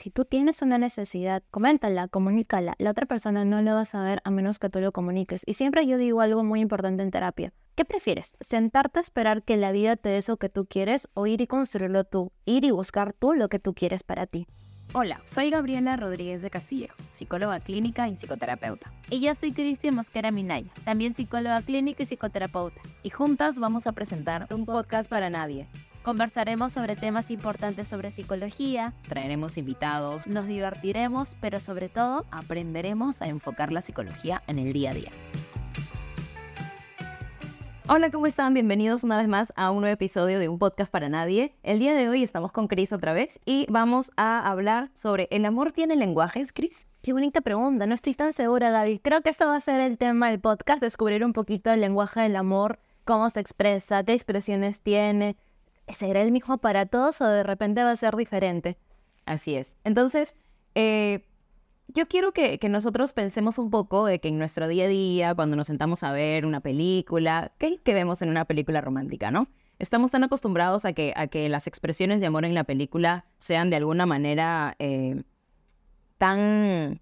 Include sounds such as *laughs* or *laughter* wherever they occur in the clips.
si tú tienes una necesidad, coméntala, comunícala. La otra persona no lo va a saber a menos que tú lo comuniques. Y siempre yo digo algo muy importante en terapia. ¿Qué prefieres? ¿Sentarte a esperar que la vida te dé eso que tú quieres o ir y construirlo tú? Ir y buscar tú lo que tú quieres para ti. Hola, soy Gabriela Rodríguez de Castillejo, psicóloga clínica y psicoterapeuta. Y yo soy Cristian Mosquera Minaya, también psicóloga clínica y psicoterapeuta. Y juntas vamos a presentar un podcast para nadie. Conversaremos sobre temas importantes sobre psicología, traeremos invitados, nos divertiremos, pero sobre todo aprenderemos a enfocar la psicología en el día a día. Hola, ¿cómo están? Bienvenidos una vez más a un nuevo episodio de Un Podcast para Nadie. El día de hoy estamos con Chris otra vez y vamos a hablar sobre ¿el amor tiene lenguajes, Chris? Qué bonita pregunta, no estoy tan segura, Gaby. Creo que esto va a ser el tema del podcast, descubrir un poquito el lenguaje del amor, cómo se expresa, qué expresiones tiene. ¿Será el mismo para todos o de repente va a ser diferente? Así es. Entonces, eh, yo quiero que, nosotros pensemos un poco de que en nuestro día a día, cuando nos sentamos a ver una película, ¿qué que vemos en una película romántica, no? Estamos tan acostumbrados a que, a que las expresiones de amor en la película sean de alguna manera eh, tan,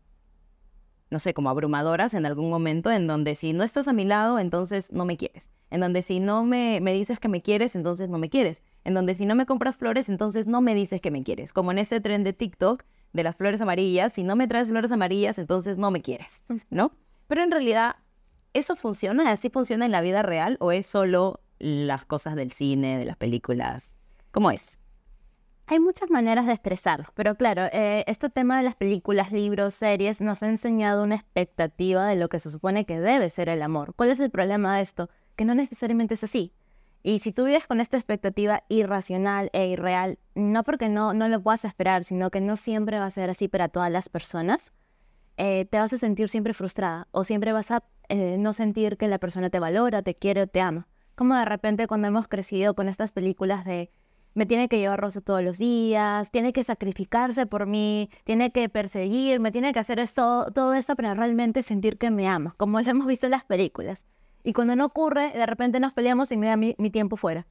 no sé, como abrumadoras en algún momento, en donde si no estás a mi lado, entonces no me quieres. En donde si no me, me dices que me quieres, entonces no me quieres. En donde si no me compras flores, entonces no me dices que me quieres. Como en este tren de TikTok, de las flores amarillas, si no me traes flores amarillas, entonces no me quieres, ¿no? Pero en realidad, ¿eso funciona? ¿Así funciona en la vida real o es solo las cosas del cine, de las películas? ¿Cómo es? Hay muchas maneras de expresarlo, pero claro, eh, este tema de las películas, libros, series nos ha enseñado una expectativa de lo que se supone que debe ser el amor. ¿Cuál es el problema de esto? Que no necesariamente es así. Y si tú vives con esta expectativa irracional e irreal, no porque no, no lo puedas esperar, sino que no siempre va a ser así para todas las personas, eh, te vas a sentir siempre frustrada o siempre vas a eh, no sentir que la persona te valora, te quiere o te ama. Como de repente cuando hemos crecido con estas películas de me tiene que llevar rosa todos los días, tiene que sacrificarse por mí, tiene que perseguirme, tiene que hacer esto, todo esto para realmente sentir que me ama, como lo hemos visto en las películas. Y cuando no ocurre, de repente nos peleamos y me da mi, tiempo fuera.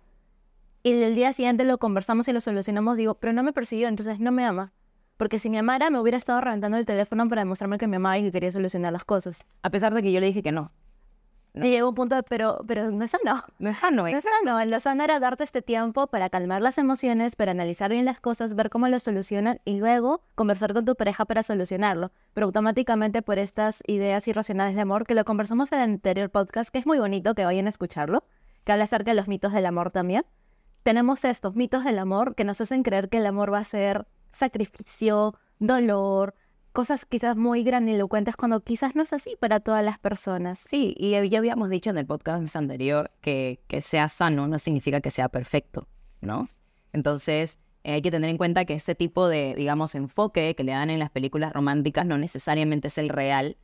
Y el día siguiente lo conversamos y lo solucionamos. Digo, pero no me persiguió, entonces no me ama. Porque si me amara, me hubiera estado reventando el teléfono para demostrarme que me amaba y que quería solucionar las cosas. A pesar de que yo le dije que no. Y llegó un punto de, pero, pero no es sano. No es sano. No es sano. Lo sano era darte este tiempo para calmar las emociones, para analizar bien las cosas, ver cómo lo solucionan y luego conversar con tu pareja para solucionarlo. Pero automáticamente por estas ideas irracionales de amor, que lo conversamos en el anterior podcast, que es muy bonito que vayan a escucharlo, que habla acerca de los mitos del amor también. Tenemos estos mitos del amor que nos hacen creer que el amor va a ser sacrificio, dolor, cosas quizás muy grandilocuentes cuando quizás no es así para todas las personas. Sí, y ya habíamos dicho en el podcast anterior que, que sea sano no significa que sea perfecto, ¿no? Entonces, eh, hay que tener en cuenta que este tipo de, digamos, enfoque que le dan en las películas románticas no necesariamente es el real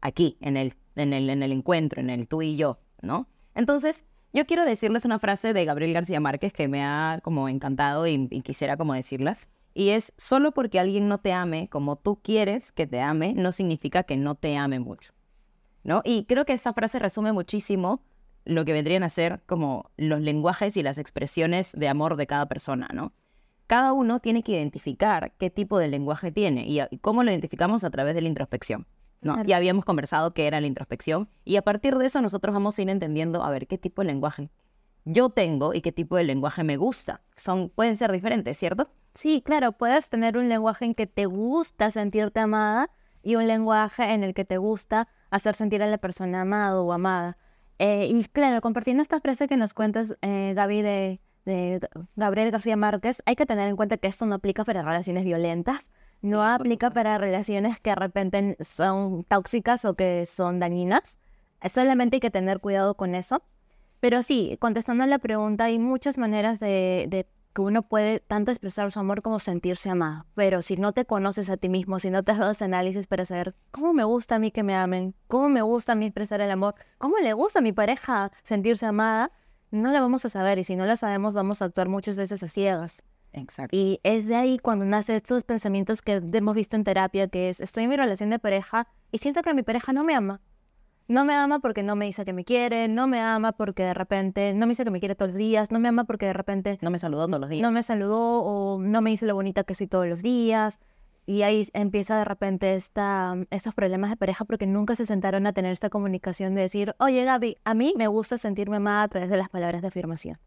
aquí, en el, en el, en el encuentro, en el tú y yo, ¿no? Entonces, yo quiero decirles una frase de Gabriel García Márquez que me ha como encantado y, quisiera como decirla. Y es solo porque alguien no te ame como tú quieres que te ame, no significa que no te ame mucho. ¿No? Y creo que esta frase resume muchísimo lo que vendrían a ser como los lenguajes y las expresiones de amor de cada persona, ¿no? Cada uno tiene que identificar qué tipo de lenguaje tiene y, cómo lo identificamos a través de la introspección. ¿no? Ya habíamos conversado qué era la introspección y a partir de eso nosotros vamos a ir entendiendo, a ver, qué tipo de lenguaje yo tengo y qué tipo de lenguaje me gusta. Son, pueden ser diferentes, ¿cierto? Sí, claro, puedes tener un lenguaje en que te gusta sentirte amada y un lenguaje en el que te gusta hacer sentir a la persona amado o amada. Eh, y claro, compartiendo esta frase que nos cuentas, eh, Gaby, de, de, Gabriel García Márquez, hay que tener en cuenta que esto no aplica para relaciones violentas, no aplica para relaciones que de repente son tóxicas o que son dañinas. Solamente hay que tener cuidado con eso. Pero sí, contestando a la pregunta, hay muchas maneras de, que uno puede tanto expresar su amor como sentirse amado. Pero si no te conoces a ti mismo, si no te has dado ese análisis para saber cómo me gusta a mí que me amen, cómo me gusta a mí expresar el amor, cómo le gusta a mi pareja sentirse amada, no la vamos a saber. Y si no la sabemos, vamos a actuar muchas veces a ciegas. Exacto. Y es de ahí cuando nacen estos pensamientos que hemos visto en terapia, que es, estoy en mi relación de pareja y siento que mi pareja no me ama. No me ama porque no me dice que me quiere, no me ama porque de repente no me dice que me quiere todos los días, no me ama porque de repente No me saludó todos los días. no me saludó o no me dice lo bonita que soy todos los días. Y ahí empieza de repente esta, estos problemas de pareja porque nunca se sentaron a tener esta comunicación de decir, oye Gaby, a mí me gusta sentirme amada a través de las palabras de afirmación.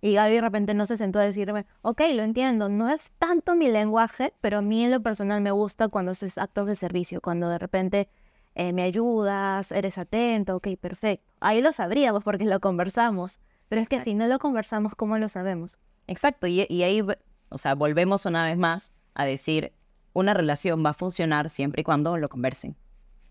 Y Gaby de repente no se sentó a decirme, ok, lo entiendo, no es tanto mi lenguaje, pero a mí en lo personal me gusta cuando haces actos de servicio, cuando de repente eh, me ayudas, eres atento, ok, perfecto. Ahí lo sabríamos porque lo conversamos, pero es que si no lo conversamos, ¿cómo lo sabemos? Exacto, y, y ahí, o sea, volvemos una vez más a decir, una relación va a funcionar siempre y cuando lo conversen,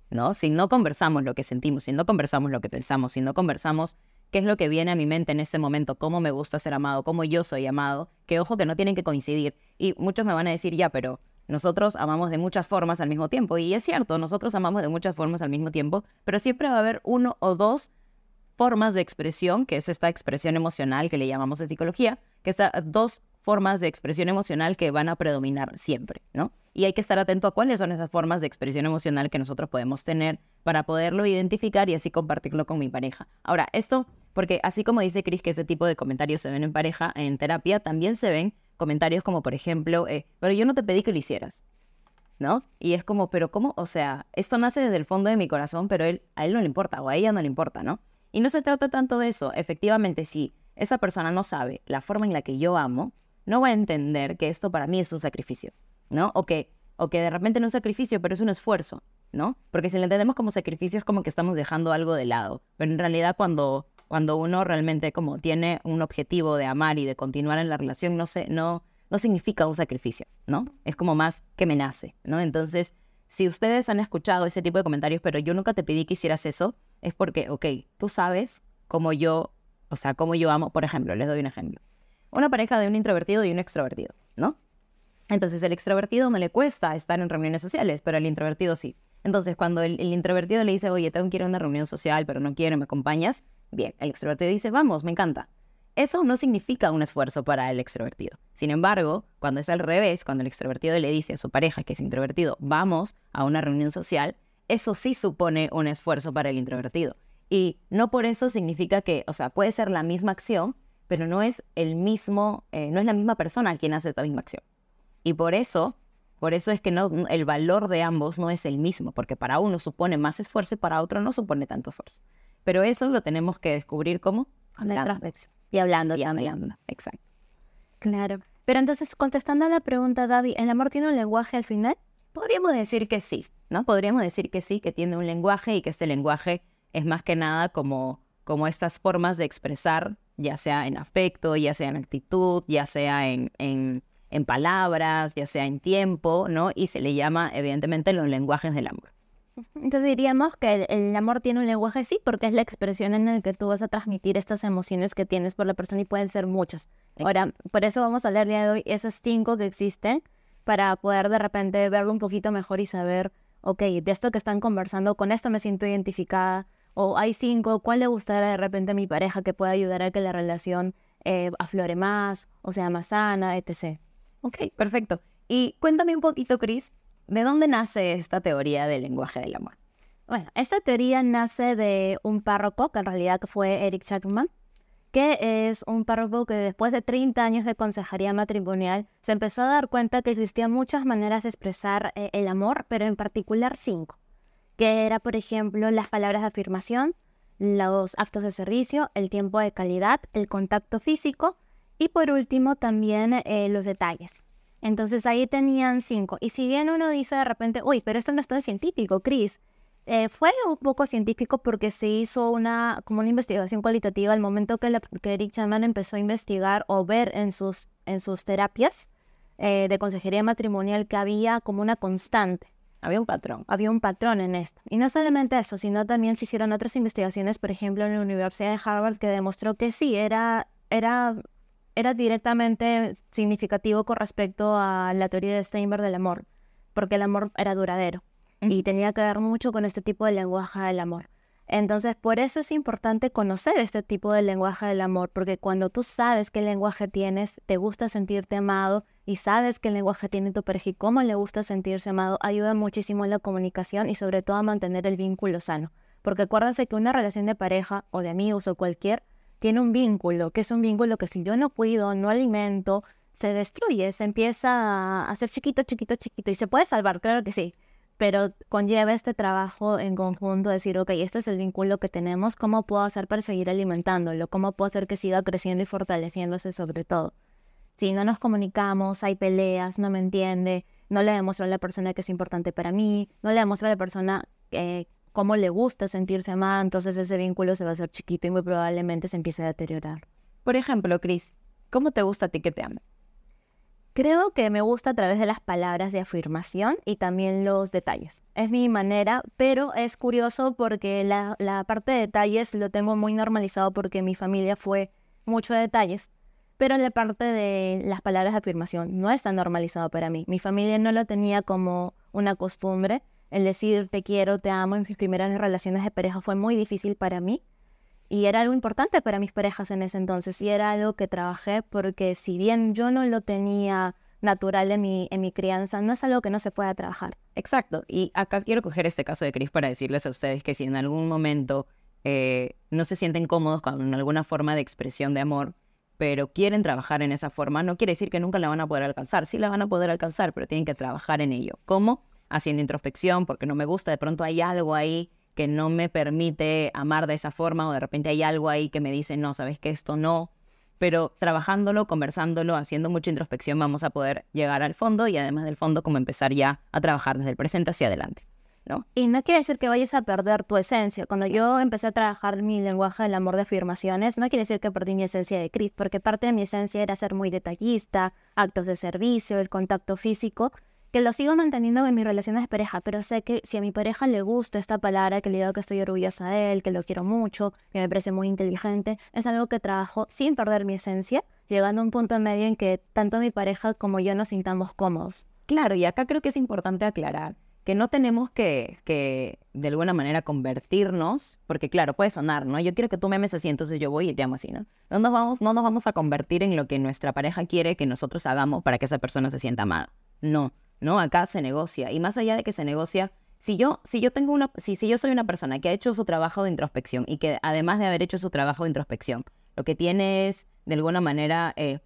¿no? Si no conversamos lo que sentimos, si no conversamos lo que pensamos, si no conversamos qué es lo que viene a mi mente en este momento, cómo me gusta ser amado, cómo yo soy amado, que ojo que no tienen que coincidir. Y muchos me van a decir, ya, pero nosotros amamos de muchas formas al mismo tiempo. Y es cierto, nosotros amamos de muchas formas al mismo tiempo, pero siempre va a haber uno o dos formas de expresión, que es esta expresión emocional que le llamamos en psicología, que está dos formas de expresión emocional que van a predominar siempre, ¿no? Y hay que estar atento a cuáles son esas formas de expresión emocional que nosotros podemos tener para poderlo identificar y así compartirlo con mi pareja. Ahora, esto, porque así como dice Chris que ese tipo de comentarios se ven en pareja, en terapia también se ven comentarios como, por ejemplo, eh, pero yo no te pedí que lo hicieras, ¿no? Y es como, pero ¿cómo? O sea, esto nace desde el fondo de mi corazón, pero él, a él no le importa o a ella no le importa, ¿no? Y no se trata tanto de eso. Efectivamente, si esa persona no sabe la forma en la que yo amo, no va a entender que esto para mí es un sacrificio, ¿no? O que, o que de repente no es un sacrificio, pero es un esfuerzo, ¿no? Porque si lo entendemos como sacrificio es como que estamos dejando algo de lado. Pero en realidad cuando, cuando uno realmente como tiene un objetivo de amar y de continuar en la relación, no, se, no, no significa un sacrificio, ¿no? Es como más que me nace, ¿no? Entonces, si ustedes han escuchado ese tipo de comentarios, pero yo nunca te pedí que hicieras eso, es porque, ok, tú sabes cómo yo, o sea, cómo yo amo, por ejemplo, les doy un ejemplo. Una pareja de un introvertido y un extrovertido, ¿no? Entonces, el extrovertido no le cuesta estar en reuniones sociales, pero el introvertido sí. Entonces, cuando el, el introvertido le dice, oye, tengo que ir a una reunión social, pero no quiero, ¿me acompañas? Bien, el extrovertido dice, vamos, me encanta. Eso no significa un esfuerzo para el extrovertido. Sin embargo, cuando es al revés, cuando el extrovertido le dice a su pareja que es introvertido, vamos a una reunión social, eso sí supone un esfuerzo para el introvertido. Y no por eso significa que, o sea, puede ser la misma acción, pero no es el mismo, eh, no es la misma persona quien hace esta misma acción. Y por eso, por eso es que no, el valor de ambos no es el mismo, porque para uno supone más esfuerzo y para otro no supone tanto esfuerzo. Pero eso lo tenemos que descubrir la hablando. Y hablando Y hablando. Exacto. Claro. Pero entonces, contestando a la pregunta, Gaby, ¿el amor tiene un lenguaje al final? Podríamos decir que sí, ¿no? Podríamos decir que sí, que tiene un lenguaje y que este lenguaje es más que nada como, como estas formas de expresar, ya sea en afecto, ya sea en actitud, ya sea en, en, en palabras, ya sea en tiempo, ¿no? Y se le llama, evidentemente, los lenguajes del amor. Entonces diríamos que el, el amor tiene un lenguaje, sí, porque es la expresión en la que tú vas a transmitir estas emociones que tienes por la persona y pueden ser muchas. Ahora, por eso vamos a hablar el día de hoy esas cinco que existen para poder de repente verlo un poquito mejor y saber, ok, de esto que están conversando, con esto me siento identificada, o hay cinco, ¿cuál le gustará de repente a mi pareja que pueda ayudar a que la relación eh, aflore más, o sea más sana, etc. Ok, perfecto. Y cuéntame un poquito, Chris, ¿de dónde nace esta teoría del lenguaje del amor? Bueno, esta teoría nace de un párroco, que en realidad fue Eric Chapman, que es un párroco que después de 30 años de consejería matrimonial se empezó a dar cuenta que existían muchas maneras de expresar eh, el amor, pero en particular cinco, que era, por ejemplo, las palabras de afirmación, los actos de servicio, el tiempo de calidad, el contacto físico y por último también eh, los detalles. Entonces ahí tenían cinco. Y si bien uno dice de repente, uy, pero esto no es tan científico, Chris, eh, fue un poco científico porque se hizo una, como una investigación cualitativa al momento que, la- que Eric Chapman empezó a investigar o ver en sus, en sus terapias eh, de consejería matrimonial que había como una constante Había un patrón. había un patrón en esto. Y no solamente eso, sino también se hicieron otras investigaciones, por ejemplo, en la Universidad de Harvard, que demostró que sí, era, era, era directamente significativo con respecto a la teoría de Steinberg del amor, porque el amor era duradero y tenía que ver mucho con este tipo de lenguaje del amor. Entonces, por eso es importante conocer este tipo de lenguaje del amor, porque cuando tú sabes qué lenguaje tienes, te gusta sentirte amado y sabes qué lenguaje tiene tu pareja y cómo le gusta sentirse amado, ayuda muchísimo en la comunicación y sobre todo a mantener el vínculo sano. Porque acuérdense que una relación de pareja o de amigos o cualquier tiene un vínculo, que es un vínculo que si yo no cuido, no alimento, se destruye, se empieza a hacer chiquito, chiquito, chiquito y se puede salvar, claro que sí, pero conlleva este trabajo en conjunto, decir, ok, este es el vínculo que tenemos, ¿cómo puedo hacer para seguir alimentándolo? ¿Cómo puedo hacer que siga creciendo y fortaleciéndose sobre todo? Si no nos comunicamos, hay peleas, no me entiende, no le demuestro a la persona que es importante para mí, no le demuestro a la persona eh, cómo le gusta sentirse amada, entonces ese vínculo se va a hacer chiquito y muy probablemente se empiece a deteriorar. Por ejemplo, Cris, ¿cómo te gusta a ti que te amen? Creo que me gusta a través de las palabras de afirmación y también los detalles. Es mi manera, pero es curioso porque la, la parte de detalles lo tengo muy normalizado porque mi familia fue mucho de detalles, pero la parte de las palabras de afirmación no es tan normalizado para mí. Mi familia no lo tenía como una costumbre. El decir te quiero, te amo en mis primeras relaciones de pareja fue muy difícil para mí y era algo importante para mis parejas en ese entonces y era algo que trabajé porque si bien yo no lo tenía natural en mi, en mi crianza, no es algo que no se pueda trabajar. Exacto. Y acá quiero coger este caso de Cris para decirles a ustedes que si en algún momento eh, no se sienten cómodos con alguna forma de expresión de amor, pero quieren trabajar en esa forma, no quiere decir que nunca la van a poder alcanzar. Sí la van a poder alcanzar, pero tienen que trabajar en ello. ¿Cómo? Haciendo introspección, porque no me gusta, de pronto hay algo ahí que no me permite amar de esa forma o de repente hay algo ahí que me dice, no, sabes que esto no. Pero trabajándolo, conversándolo, haciendo mucha introspección, vamos a poder llegar al fondo y además del fondo, como empezar ya a trabajar desde el presente hacia adelante. ¿no? Y no quiere decir que vayas a perder tu esencia. Cuando yo empecé a trabajar mi lenguaje del amor de afirmaciones, no quiere decir que perdí mi esencia de Cris, porque parte de mi esencia era ser muy detallista, actos de servicio, el contacto físico, que lo sigo manteniendo en mis relaciones de pareja, pero sé que si a mi pareja le gusta esta palabra, que le digo que estoy orgullosa de él, que lo quiero mucho, que me parece muy inteligente, es algo que trabajo sin perder mi esencia, llegando a un punto medio en que tanto mi pareja como yo nos sintamos cómodos. Claro, y acá creo que es importante aclarar que no tenemos que, que, de alguna manera convertirnos, porque claro, puede sonar, ¿no? Yo quiero que tú me ames así, entonces yo voy y te amo así, ¿no? No nos vamos, no nos vamos a convertir en lo que nuestra pareja quiere que nosotros hagamos para que esa persona se sienta amada. No, ¿no? Acá se negocia. Y más allá de que se negocia, si yo, si yo tengo una, si, si yo soy una persona que ha hecho su trabajo de introspección y que además de haber hecho su trabajo de introspección, lo que tiene es de alguna manera eh,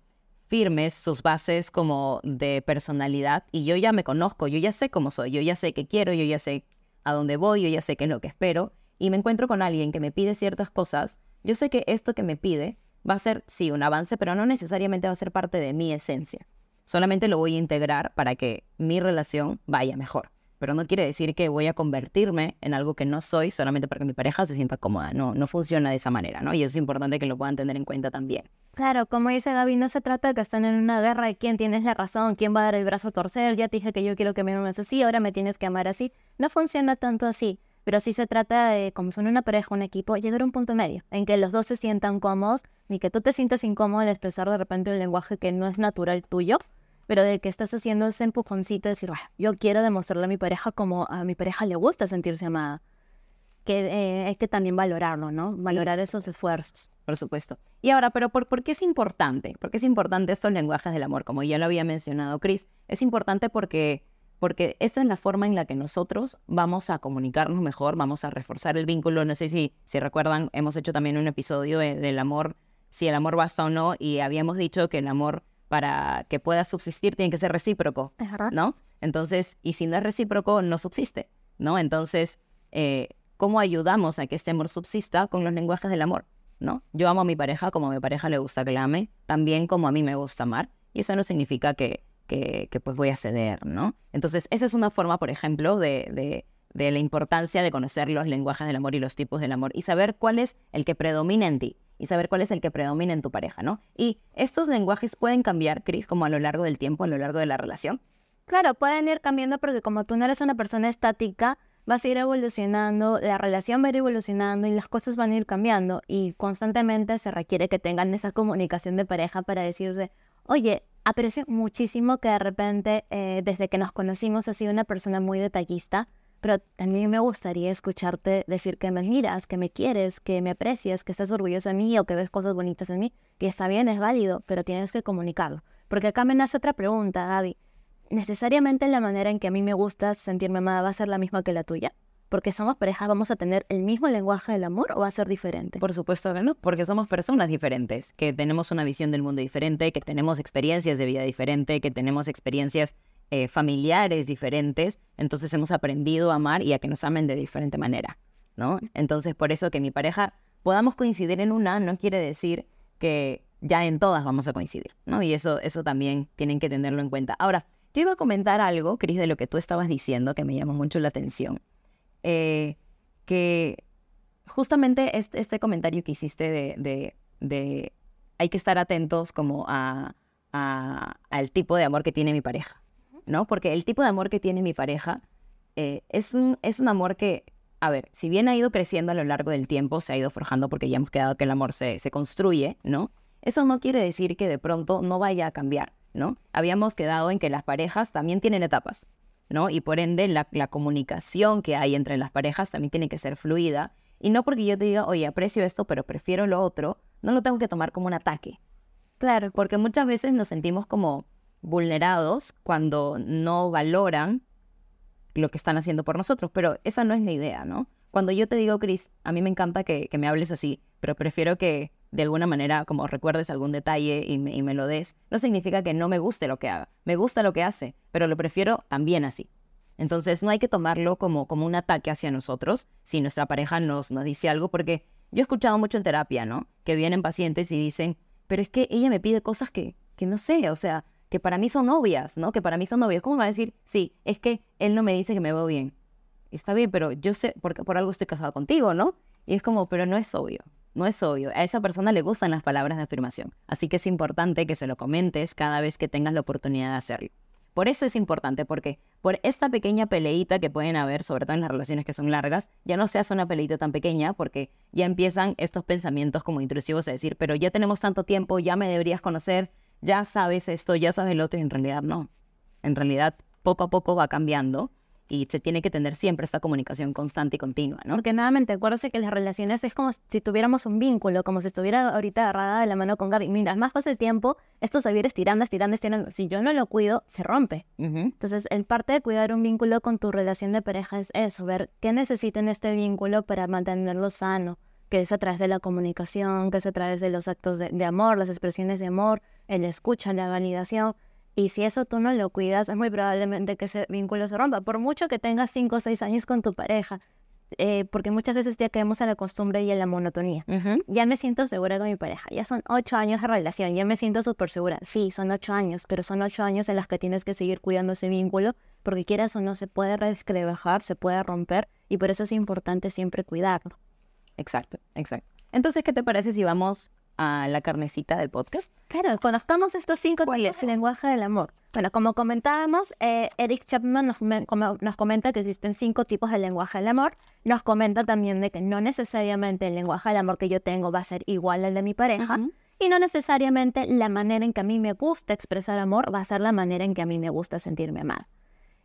firmes sus bases como de personalidad y yo ya me conozco, yo ya sé cómo soy, yo ya sé qué quiero, yo ya sé a dónde voy, yo ya sé qué es lo que espero y me encuentro con alguien que me pide ciertas cosas, yo sé que esto que me pide va a ser, sí, un avance, pero no necesariamente va a ser parte de mi esencia. Solamente lo voy a integrar para que mi relación vaya mejor. Pero no quiere decir que voy a convertirme en algo que no soy solamente para que mi pareja se sienta cómoda. No, no funciona de esa manera, ¿no? Y eso es importante que lo puedan tener en cuenta también. Claro, como dice Gaby, no se trata de que estén en una guerra de quién tienes la razón, quién va a dar el brazo a torcer. Ya te dije que yo quiero que me ames así, ahora me tienes que amar así. No funciona tanto así. Pero sí se trata de, como son una pareja, un equipo, llegar a un punto medio en que los dos se sientan cómodos, ni que tú te sientas incómodo al expresar de repente un lenguaje que no es natural tuyo, pero de que estás haciendo ese empujoncito de decir, yo quiero demostrarle a mi pareja como a mi pareja le gusta sentirse amada. Que eh, hay que también valorarlo, ¿no? Valorar esos esfuerzos. Por supuesto. Y ahora, pero por, ¿por qué es importante? ¿Por qué es importante estos lenguajes del amor? Como ya lo había mencionado Chris, es importante porque, porque esta es la forma en la que nosotros vamos a comunicarnos mejor, vamos a reforzar el vínculo. No sé si, si recuerdan, hemos hecho también un episodio del amor, si el amor basta o no, y habíamos dicho que el amor para que pueda subsistir tiene que ser recíproco, ¿no? Entonces, y si no es recíproco, no subsiste, ¿no? Entonces, eh, ¿cómo ayudamos a que este amor subsista con los lenguajes del amor, ¿no? Yo amo a mi pareja como a mi pareja le gusta que la ame, también como a mí me gusta amar, y eso no significa que, que, que pues voy a ceder, ¿no? Entonces, esa es una forma, por ejemplo, de, de, de la importancia de conocer los lenguajes del amor y los tipos del amor y saber cuál es el que predomina en ti y saber cuál es el que predomina en tu pareja, ¿no? Y estos lenguajes pueden cambiar, Cris, como a lo largo del tiempo, a lo largo de la relación. Claro, pueden ir cambiando porque como tú no eres una persona estática, vas a ir evolucionando, la relación va a ir evolucionando y las cosas van a ir cambiando y constantemente se requiere que tengan esa comunicación de pareja para decirse, oye, aprecio muchísimo que de repente eh, desde que nos conocimos has sido una persona muy detallista, pero también me gustaría escucharte decir que me miras, que me quieres, que me aprecias, que estás orgulloso de mí o que ves cosas bonitas en mí, que está bien, es válido, pero tienes que comunicarlo. Porque acá me nace otra pregunta, Gaby. ¿Necesariamente la manera en que a mí me gusta sentirme amada va a ser la misma que la tuya? porque somos pareja, vamos a tener el mismo lenguaje del amor o va a ser diferente? Por supuesto que no, porque somos personas diferentes, que tenemos una visión del mundo diferente, que tenemos experiencias de vida diferente, que tenemos experiencias eh, familiares diferentes, entonces hemos aprendido a amar y a que nos amen de diferente manera, ¿no? Entonces, por eso que mi pareja podamos coincidir en una no quiere decir que ya en todas vamos a coincidir, ¿no? Y eso, eso también tienen que tenerlo en cuenta. Ahora, yo iba a comentar algo, Cris, de lo que tú estabas diciendo, que me llamó mucho la atención. Eh, que justamente este, este, comentario que hiciste de, de, hay que estar atentos como a, al tipo de amor que tiene mi pareja, ¿no? Porque el tipo de amor que tiene mi pareja eh, es, un, es un amor que, a ver, si bien ha ido creciendo a lo largo del tiempo, se ha ido forjando porque ya hemos quedado que el amor se, se construye, ¿no? Eso no quiere decir que de pronto no vaya a cambiar, ¿no? Habíamos quedado en que las parejas también tienen etapas, ¿no? Y por ende la, comunicación que hay entre las parejas también tiene que ser fluida. Y no porque yo te diga, oye, aprecio esto, pero prefiero lo otro, no lo tengo que tomar como un ataque. Claro, porque muchas veces nos sentimos como vulnerados cuando no valoran lo que están haciendo por nosotros, pero esa no es la idea, ¿no? Cuando yo te digo, Chris, a mí me encanta que, me hables así, pero prefiero que de alguna manera como recuerdes algún detalle y me, y me, lo des, no significa que no me guste lo que haga. Me gusta lo que hace, pero lo prefiero también así. Entonces no hay que tomarlo como, como un ataque hacia nosotros si nuestra pareja nos, nos dice algo, porque yo he escuchado mucho en terapia, ¿no? Que vienen pacientes y dicen, pero es que ella me pide cosas que, que no sé, o sea, que para mí son obvias, ¿no? Que para mí son obvias. ¿Cómo va a decir, sí, es que él no me dice que me veo bien? Está bien, pero yo sé, porque por algo estoy casado contigo, ¿no? Y es como, pero no es obvio, no es obvio. A esa persona le gustan las palabras de afirmación. Así que es importante que se lo comentes cada vez que tengas la oportunidad de hacerlo. Por eso es importante, porque por esta pequeña peleita que pueden haber, sobre todo en las relaciones que son largas, ya no se hace una peleita tan pequeña, porque ya empiezan estos pensamientos como intrusivos de decir, pero ya tenemos tanto tiempo, ya me deberías conocer, ya sabes esto, ya sabes lo otro, y en realidad no. En realidad, poco a poco va cambiando y se tiene que tener siempre esta comunicación constante y continua, ¿no? Porque nuevamente, acuérdese que las relaciones es como si tuviéramos un vínculo, como si estuviera ahorita agarrada de la mano con Gaby. Mientras más pasa el tiempo, esto se ir estirando, estirando, estirando. Si yo no lo cuido, se rompe. Entonces, el parte de cuidar un vínculo con tu relación de pareja es eso, ver qué necesita en este vínculo para mantenerlo sano, que es a través de la comunicación, que es a través de los actos de, de amor, las expresiones de amor, el escucha, la validación. Y si eso tú no lo cuidas, es muy probablemente que ese vínculo se rompa, por mucho que tengas 5 o 6 años con tu pareja. Eh, porque muchas veces ya caemos a la costumbre y a la monotonía. Ya me siento segura con mi pareja. Ya son 8 años de relación, ya me siento súper segura. Sí, son 8 años, pero son 8 años en los que tienes que seguir cuidando ese vínculo, porque quieras o no, se puede rebajar, se puede romper, y por eso es importante siempre cuidarlo. Exacto, exacto. Entonces, ¿qué te parece si vamos a la carnecita del podcast. Claro, conozcamos estos cinco tipos de lenguaje del amor. Bueno, como comentábamos, eh, Eric Chapman nos, nos, comenta que existen cinco tipos de lenguaje del amor. Nos comenta también de que no necesariamente el lenguaje del amor que yo tengo va a ser igual al de mi pareja. Y no necesariamente la manera en que a mí me gusta expresar amor va a ser la manera en que a mí me gusta sentirme amada.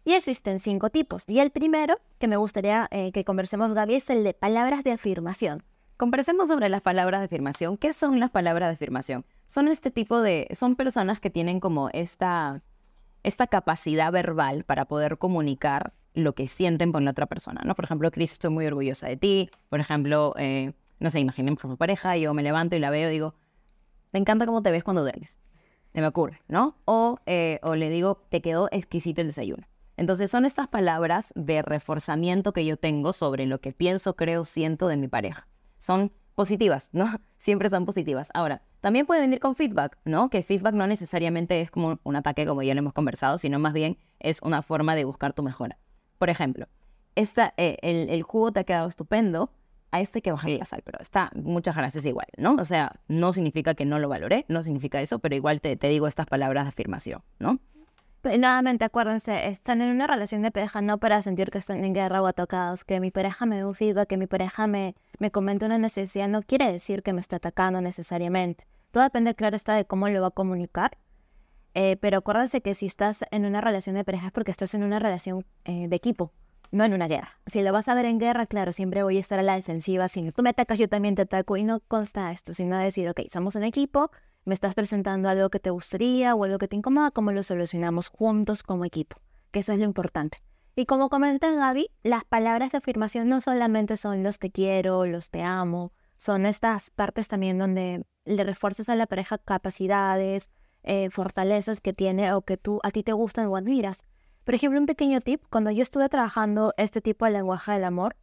Y existen cinco tipos. Y el primero que me gustaría eh, que conversemos, Gaby, es el de palabras de afirmación. Conversemos sobre las palabras de afirmación. ¿Qué son las palabras de afirmación? Son este tipo de, son personas que tienen como esta, esta capacidad verbal para poder comunicar lo que sienten con la otra persona, ¿no? Por ejemplo, Cris, estoy muy orgullosa de ti. Por ejemplo, eh, no sé, imaginemos su pareja, yo me levanto y la veo y digo, me encanta cómo te ves cuando duermes. Se me ocurre, ¿no? O, eh, o le digo, te quedó exquisito el desayuno. Entonces son estas palabras de reforzamiento que yo tengo sobre lo que pienso, creo, siento de mi pareja son positivas, ¿no? *laughs* Siempre son positivas. Ahora, también puede venir con feedback, ¿no? Que feedback no necesariamente es como un ataque como ya lo hemos conversado, sino más bien es una forma de buscar tu mejora. Por ejemplo, esta, eh, el, jugo te ha quedado estupendo, a este hay que bajarle la sal, pero está, muchas gracias igual, ¿no? O sea, no significa que no lo valoré, no significa eso, pero igual te, te digo estas palabras de afirmación, ¿no? Nuevamente, acuérdense, están en una relación de pareja no para sentir que están en guerra o atacados, que mi pareja me dé un feedback, que mi pareja me, me comente una necesidad, no quiere decir que me esté atacando necesariamente. Todo depende, claro está, de cómo lo va a comunicar. Eh, pero acuérdense que si estás en una relación de pareja es porque estás en una relación eh, de equipo, no en una guerra. Si lo vas a ver en guerra, claro, siempre voy a estar a la defensiva. Si tú me atacas, yo también te ataco. Y no consta esto, sino decir, ok, somos un equipo, me estás presentando algo que te gustaría o algo que te incomoda, cómo lo solucionamos juntos como equipo, que eso es lo importante. Y como comenta Gaby, las palabras de afirmación no solamente son los te quiero, los te amo, son estas partes también donde le refuerzas a la pareja capacidades, eh, fortalezas que tiene o que tú a ti te gustan o admiras. Por ejemplo, un pequeño tip, cuando yo estuve trabajando este tipo de lenguaje del amor,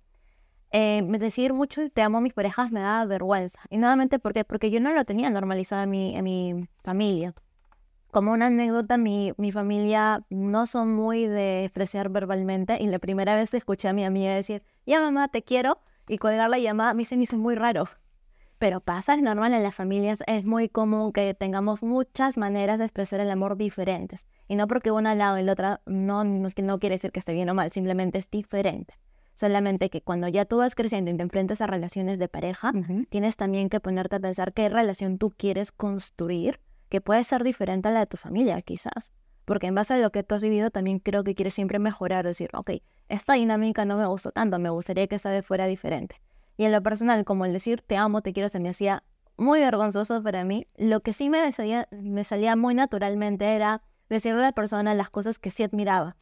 eh, decir mucho te amo a mis parejas me da vergüenza. Y nuevamente, ¿por qué? Porque yo no lo tenía normalizado en mi, en mi familia. Como una anécdota, mi, mi familia no son muy de expresar verbalmente y la primera vez escuché a mi amiga decir, ya mamá, te quiero, y colgar la llamada, me hizo muy raro. Pero pasa, es normal en las familias, es muy común que tengamos muchas maneras de expresar el amor diferentes. Y no porque una al lado la otra no, no, no quiere decir que esté bien o mal, simplemente es diferente. Solamente que cuando ya tú vas creciendo y te enfrentas a relaciones de pareja, tienes también que ponerte a pensar qué relación tú quieres construir, que puede ser diferente a la de tu familia, quizás. Porque en base a lo que tú has vivido, también creo que quieres siempre mejorar, decir, ok, esta dinámica no me gustó tanto, me gustaría que esta vez fuera diferente. Y en lo personal, como el decir te amo, te quiero, se me hacía muy vergonzoso para mí. Lo que sí me salía, me salía muy naturalmente era decirle a la persona las cosas que sí admiraba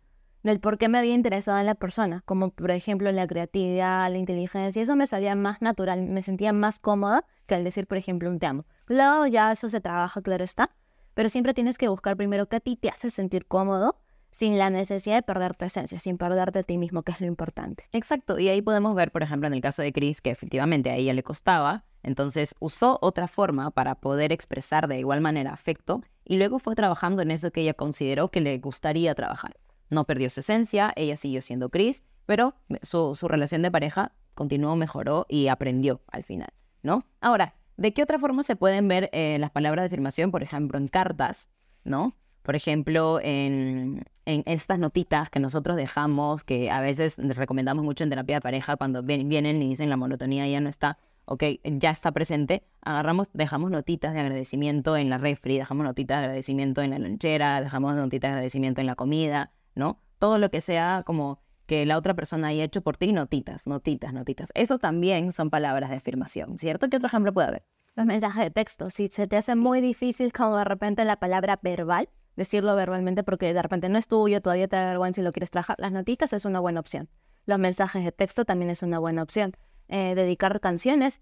del por qué me había interesado en la persona, como por ejemplo la creatividad, la inteligencia, eso me salía más natural, me sentía más cómoda que al decir, por ejemplo, un te amo. Claro, ya eso se trabaja, claro está, pero siempre tienes que buscar primero qué a ti te hace sentir cómodo sin la necesidad de perder tu esencia, sin perderte a ti mismo, que es lo importante. Exacto, y ahí podemos ver, por ejemplo, en el caso de Chris, que efectivamente a ella le costaba, entonces usó otra forma para poder expresar de igual manera afecto y luego fue trabajando en eso que ella consideró que le gustaría trabajar. No perdió su esencia, ella siguió siendo Chris, pero su, relación de pareja continuó, mejoró y aprendió al final, ¿no? Ahora, ¿de qué otra forma se pueden ver eh, las palabras de afirmación? Por ejemplo, en cartas, ¿no? Por ejemplo, en, estas notitas que nosotros dejamos, que a veces recomendamos mucho en terapia de pareja, cuando vienen y dicen la monotonía ya no está, ok, ya está presente, agarramos, dejamos notitas de agradecimiento en la refri, dejamos notitas de agradecimiento en la lonchera, dejamos notitas de agradecimiento en la comida, ¿no? Todo lo que sea como que la otra persona haya hecho por ti, notitas, notitas, notitas. Eso también son palabras de afirmación, ¿cierto? ¿Qué otro ejemplo puede haber? Los mensajes de texto. Si se te hace muy difícil como de repente la palabra verbal, decirlo verbalmente porque de repente no es tuyo, todavía te da vergüenza y lo quieres trabajar, las notitas es una buena opción. Los mensajes de texto también es una buena opción. Eh, dedicar canciones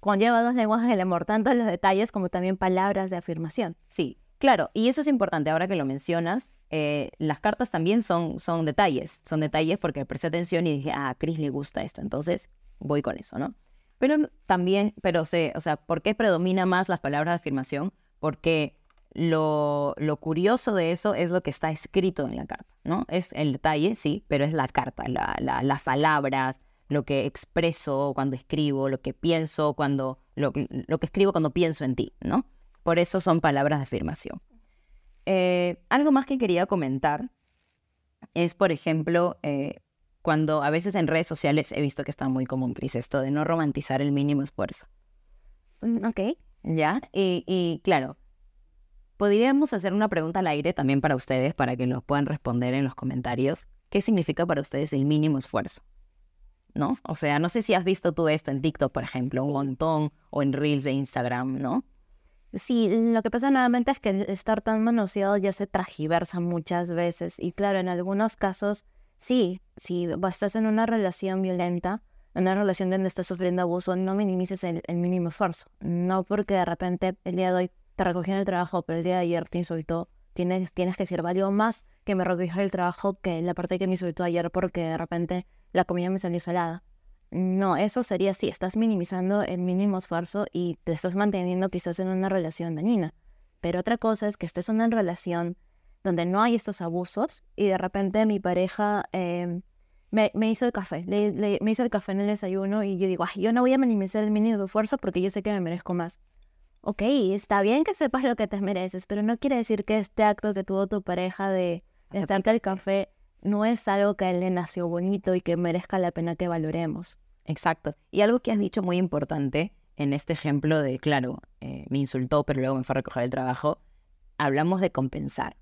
conlleva dos lenguajes del amor, tanto los detalles como también palabras de afirmación. Sí, claro, y eso es importante ahora que lo mencionas. Eh, las cartas también son, son detalles, son detalles porque presté atención y dije, ah, a Chris le gusta esto, entonces voy con eso, ¿no? Pero también, pero sé, o sea, ¿por qué predomina más las palabras de afirmación? Porque lo, lo, curioso de eso es lo que está escrito en la carta, ¿no? Es el detalle, sí, pero es la carta, la, las palabras, lo que expreso cuando escribo, lo que pienso cuando, lo, lo que escribo cuando pienso en ti, ¿no? Por eso son palabras de afirmación. Eh, algo más que quería comentar es, por ejemplo, eh, cuando a veces en redes sociales he visto que está muy común, Cris, esto de no romantizar el mínimo esfuerzo. Mm, ok. ¿Ya? Y, y, claro, podríamos hacer una pregunta al aire también para ustedes, para que nos puedan responder en los comentarios. ¿Qué significa para ustedes el mínimo esfuerzo? ¿No? O sea, no sé si has visto tú esto en TikTok, por ejemplo, un montón, o en Reels de Instagram, ¿no? Sí, lo que pasa nuevamente es que estar tan manoseado ya se tragiversa muchas veces. Y claro, en algunos casos, sí, si estás en una relación violenta, en una relación donde estás sufriendo abuso, no minimices el, mínimo esfuerzo. No porque de repente el día de hoy te recogieron el trabajo, pero el día de ayer te insultó. Tienes, tienes que decir, valió más que me recogiera el trabajo que la parte que me insultó ayer porque de repente la comida me salió salada. No, eso sería así, estás minimizando el mínimo esfuerzo y te estás manteniendo quizás en una relación dañina. Pero otra cosa es que estés en una relación donde no hay estos abusos y de repente mi pareja em, me, hizo el café, me hizo el café en el desayuno y yo digo, yo no voy a minimizar el mínimo esfuerzo porque yo sé que me merezco más. Ok, está bien que sepas lo que te mereces, pero no quiere decir que este acto que tuvo tu pareja de, de estarte el café no es algo que él le nació bonito y que merezca la pena que valoremos. Exacto. Y algo que has dicho muy importante en este ejemplo de, claro, eh, me insultó, pero luego me fue a recoger el trabajo, hablamos de compensar,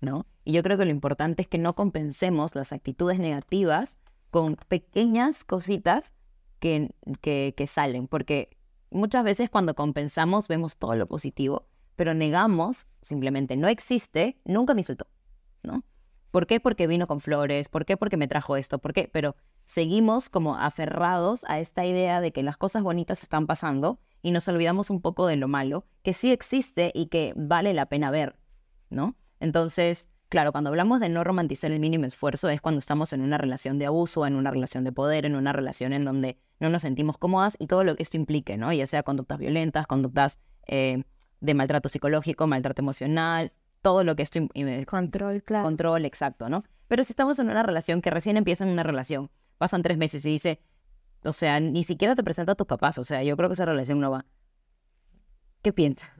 ¿no? Y yo creo que lo importante es que no compensemos las actitudes negativas con pequeñas cositas que, que salen, porque muchas veces cuando compensamos vemos todo lo positivo, pero negamos, simplemente no existe, nunca me insultó, ¿no? ¿Por qué? Porque vino con flores, ¿por qué? Porque me trajo esto, ¿por qué? Pero seguimos como aferrados a esta idea de que las cosas bonitas están pasando y nos olvidamos un poco de lo malo, que sí existe y que vale la pena ver, ¿no? Entonces, claro, cuando hablamos de no romantizar el mínimo esfuerzo es cuando estamos en una relación de abuso, en una relación de poder, en una relación en donde no nos sentimos cómodas y todo lo que esto implique, ¿no? Ya sea conductas violentas, conductas eh, de maltrato psicológico, maltrato emocional, todo lo que esto... Control, claro. Control, exacto, ¿no? Pero si estamos en una relación que recién empieza en una relación, pasan tres meses y dice, o sea, ni siquiera te presenta a tus papás, o sea, yo creo que esa relación no va. ¿Qué piensas?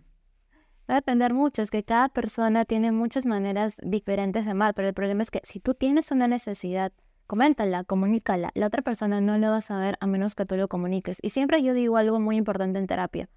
Va a depender mucho, es que cada persona tiene muchas maneras diferentes de amar, pero el problema es que si tú tienes una necesidad, coméntala, comunícala, la otra persona no lo va a saber a menos que tú lo comuniques. Y siempre yo digo algo muy importante en terapia.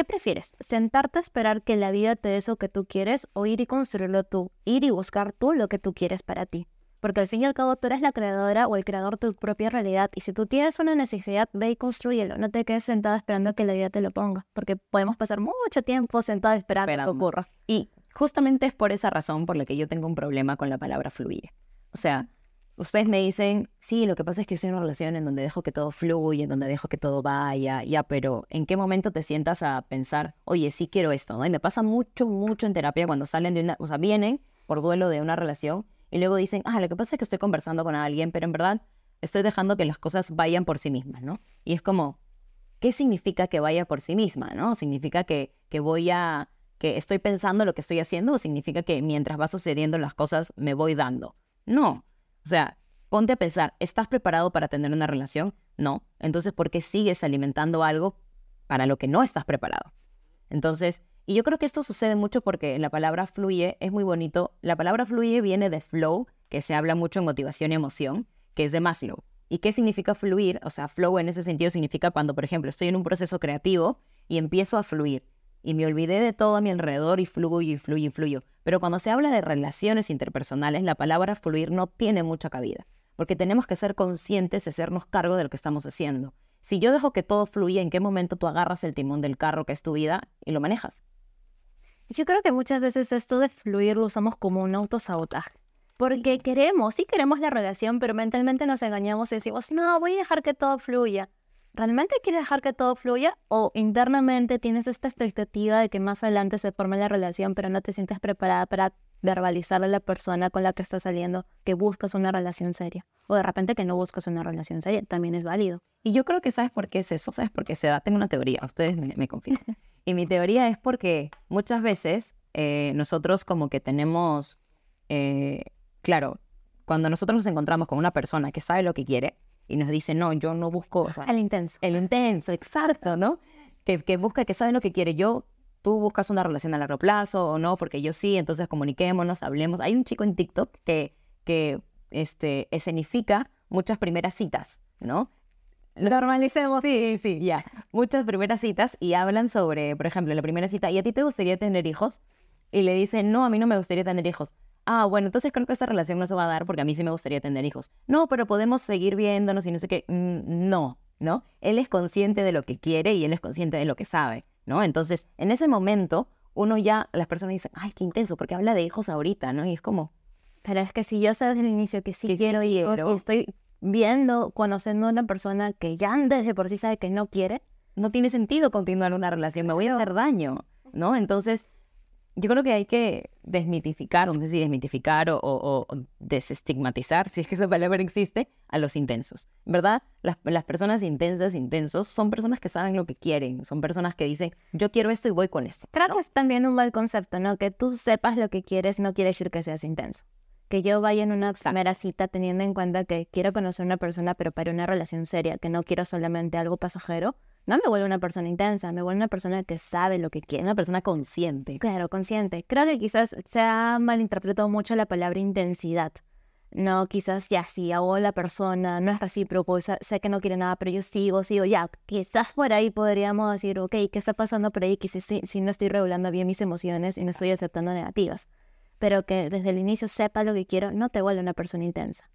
¿Qué prefieres? ¿Sentarte a esperar que la vida te dé eso que tú quieres o ir y construirlo tú? Ir y buscar tú lo que tú quieres para ti. Porque al fin y al cabo tú eres la creadora o el creador de tu propia realidad. Y si tú tienes una necesidad, ve y construyelo. No te quedes sentado esperando que la vida te lo ponga. Porque podemos pasar mucho tiempo sentado esperando, esperando. que ocurra. Y justamente es por esa razón por la que yo tengo un problema con la palabra fluye. O sea, ustedes me dicen, sí, lo que pasa es que estoy en una relación en donde dejo que todo fluya, en donde dejo que todo vaya, ya, pero ¿en qué momento te sientas a pensar, oye, sí quiero esto? ¿no? Y me pasa mucho, mucho en terapia cuando salen de una, o sea, vienen por duelo de una relación y luego dicen, ah, lo que pasa es que estoy conversando con alguien, pero en verdad estoy dejando que las cosas vayan por sí mismas, ¿no? Y es como, ¿qué significa que vaya por sí misma, ¿no? ¿Significa que, que voy a, que estoy pensando lo que estoy haciendo o significa que mientras va sucediendo las cosas me voy dando? No, o sea, ponte a pensar, ¿estás preparado para tener una relación? No. Entonces, ¿por qué sigues alimentando algo para lo que no estás preparado? Entonces, y yo creo que esto sucede mucho porque la palabra fluye es muy bonito. La palabra fluye viene de flow, que se habla mucho en motivación y emoción, que es de Maslow. ¿Y qué significa fluir? O sea, flow en ese sentido significa cuando, por ejemplo, estoy en un proceso creativo y empiezo a fluir y me olvidé de todo a mi alrededor y fluyo y fluyo y fluyo. Pero cuando se habla de relaciones interpersonales, la palabra fluir no tiene mucha cabida, porque tenemos que ser conscientes de hacernos cargo de lo que estamos haciendo. Si yo dejo que todo fluya, ¿en qué momento tú agarras el timón del carro que es tu vida y lo manejas? Yo creo que muchas veces esto de fluir lo usamos como un autosabotaje. Porque queremos, sí queremos la relación, pero mentalmente nos engañamos y decimos, no, voy a dejar que todo fluya. ¿Realmente quieres dejar que todo fluya? ¿O internamente tienes esta expectativa de que más adelante se forme la relación, pero no te sientes preparada para verbalizarle a la persona con la que estás saliendo que buscas una relación seria? O de repente que no buscas una relación seria, también es válido. Y yo creo que sabes por qué es eso, sabes por qué se da. Tengo una teoría, ustedes me, confían. *laughs* y mi teoría es porque muchas veces eh, nosotros como que tenemos, eh, claro, cuando nosotros nos encontramos con una persona que sabe lo que quiere, y nos dice, no, yo no busco... el intenso. El intenso, exacto, ¿no? Que, que busca, que sabe lo que quiere. Yo, tú buscas una relación a largo plazo o no, porque yo sí, entonces comuniquémonos, hablemos. Hay un chico en TikTok que, que este, escenifica muchas primeras citas, ¿no? Normalicemos. Sí, sí, ya. Muchas primeras citas y hablan sobre, por ejemplo, la primera cita, ¿y a ti te gustaría tener hijos? Y le dicen, no, a mí no me gustaría tener hijos ah, bueno, entonces creo que esta relación no se va a dar porque a mí sí me gustaría tener hijos. No, pero podemos seguir viéndonos y no sé qué. Mm, no, ¿no? Él es consciente de lo que quiere y él es consciente de lo que sabe, ¿no? Entonces, en ese momento, uno ya, las personas dicen, ay, qué intenso, porque habla de hijos ahorita, ¿no? Y es como... Pero es que si yo sé desde el inicio que sí quiero hijos y estoy viendo, conociendo a una persona que ya desde por sí sabe que no quiere, no tiene sentido continuar una relación, me voy a hacer daño, ¿no? Entonces, yo creo que hay que desmitificar, no sé si desmitificar o, desestigmatizar, si es que esa palabra existe, a los intensos. ¿Verdad? Las, las, personas intensas, intensos, son personas que saben lo que quieren, son personas que dicen, yo quiero esto y voy con esto. Creo que es también un mal concepto, ¿no? Que tú sepas lo que quieres no quiere decir que seas intenso. Que yo vaya en una primera cita teniendo en cuenta que quiero conocer a una persona, pero para una relación seria, que no quiero solamente algo pasajero, no me vuelve una persona intensa, me vuelve una persona que sabe lo que quiere, una persona consciente. Claro, consciente. Creo que quizás se ha malinterpretado mucho la palabra intensidad. No, quizás ya, si hago la persona, no es recíproco, sé que no quiere nada, pero yo sigo, sigo, ya, quizás por ahí podríamos decir, ok, ¿qué está pasando por ahí? Quizás si, si no estoy regulando bien mis emociones y no estoy aceptando negativas. Pero que desde el inicio sepa lo que quiero, no te vuelve una persona intensa.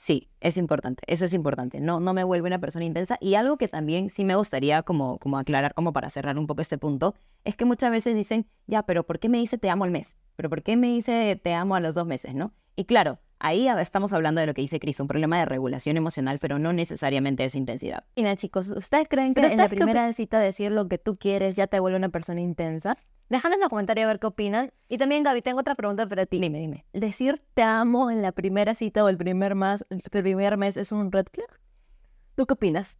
Sí, es importante, eso es importante. No, no me vuelve una persona intensa. Y algo que también sí me gustaría como, como aclarar, como para cerrar un poco este punto, es que muchas veces dicen, ya, pero ¿por qué me dice te amo al mes? ¿Pero por qué me dice te amo a los dos meses, no? Y claro, ahí estamos hablando de lo que dice Cris, un problema de regulación emocional, pero no necesariamente es intensidad. Mira, chicos, ¿ustedes creen que en la primera cita decir lo que tú quieres ya te vuelve una persona intensa? Déjanos en los comentarios a ver qué opinan. Y también, Gaby, tengo otra pregunta para ti. Dime, dime. ¿Decir te amo en la primera cita o el primer, más, el primer mes es un red flag? ¿Tú qué opinas?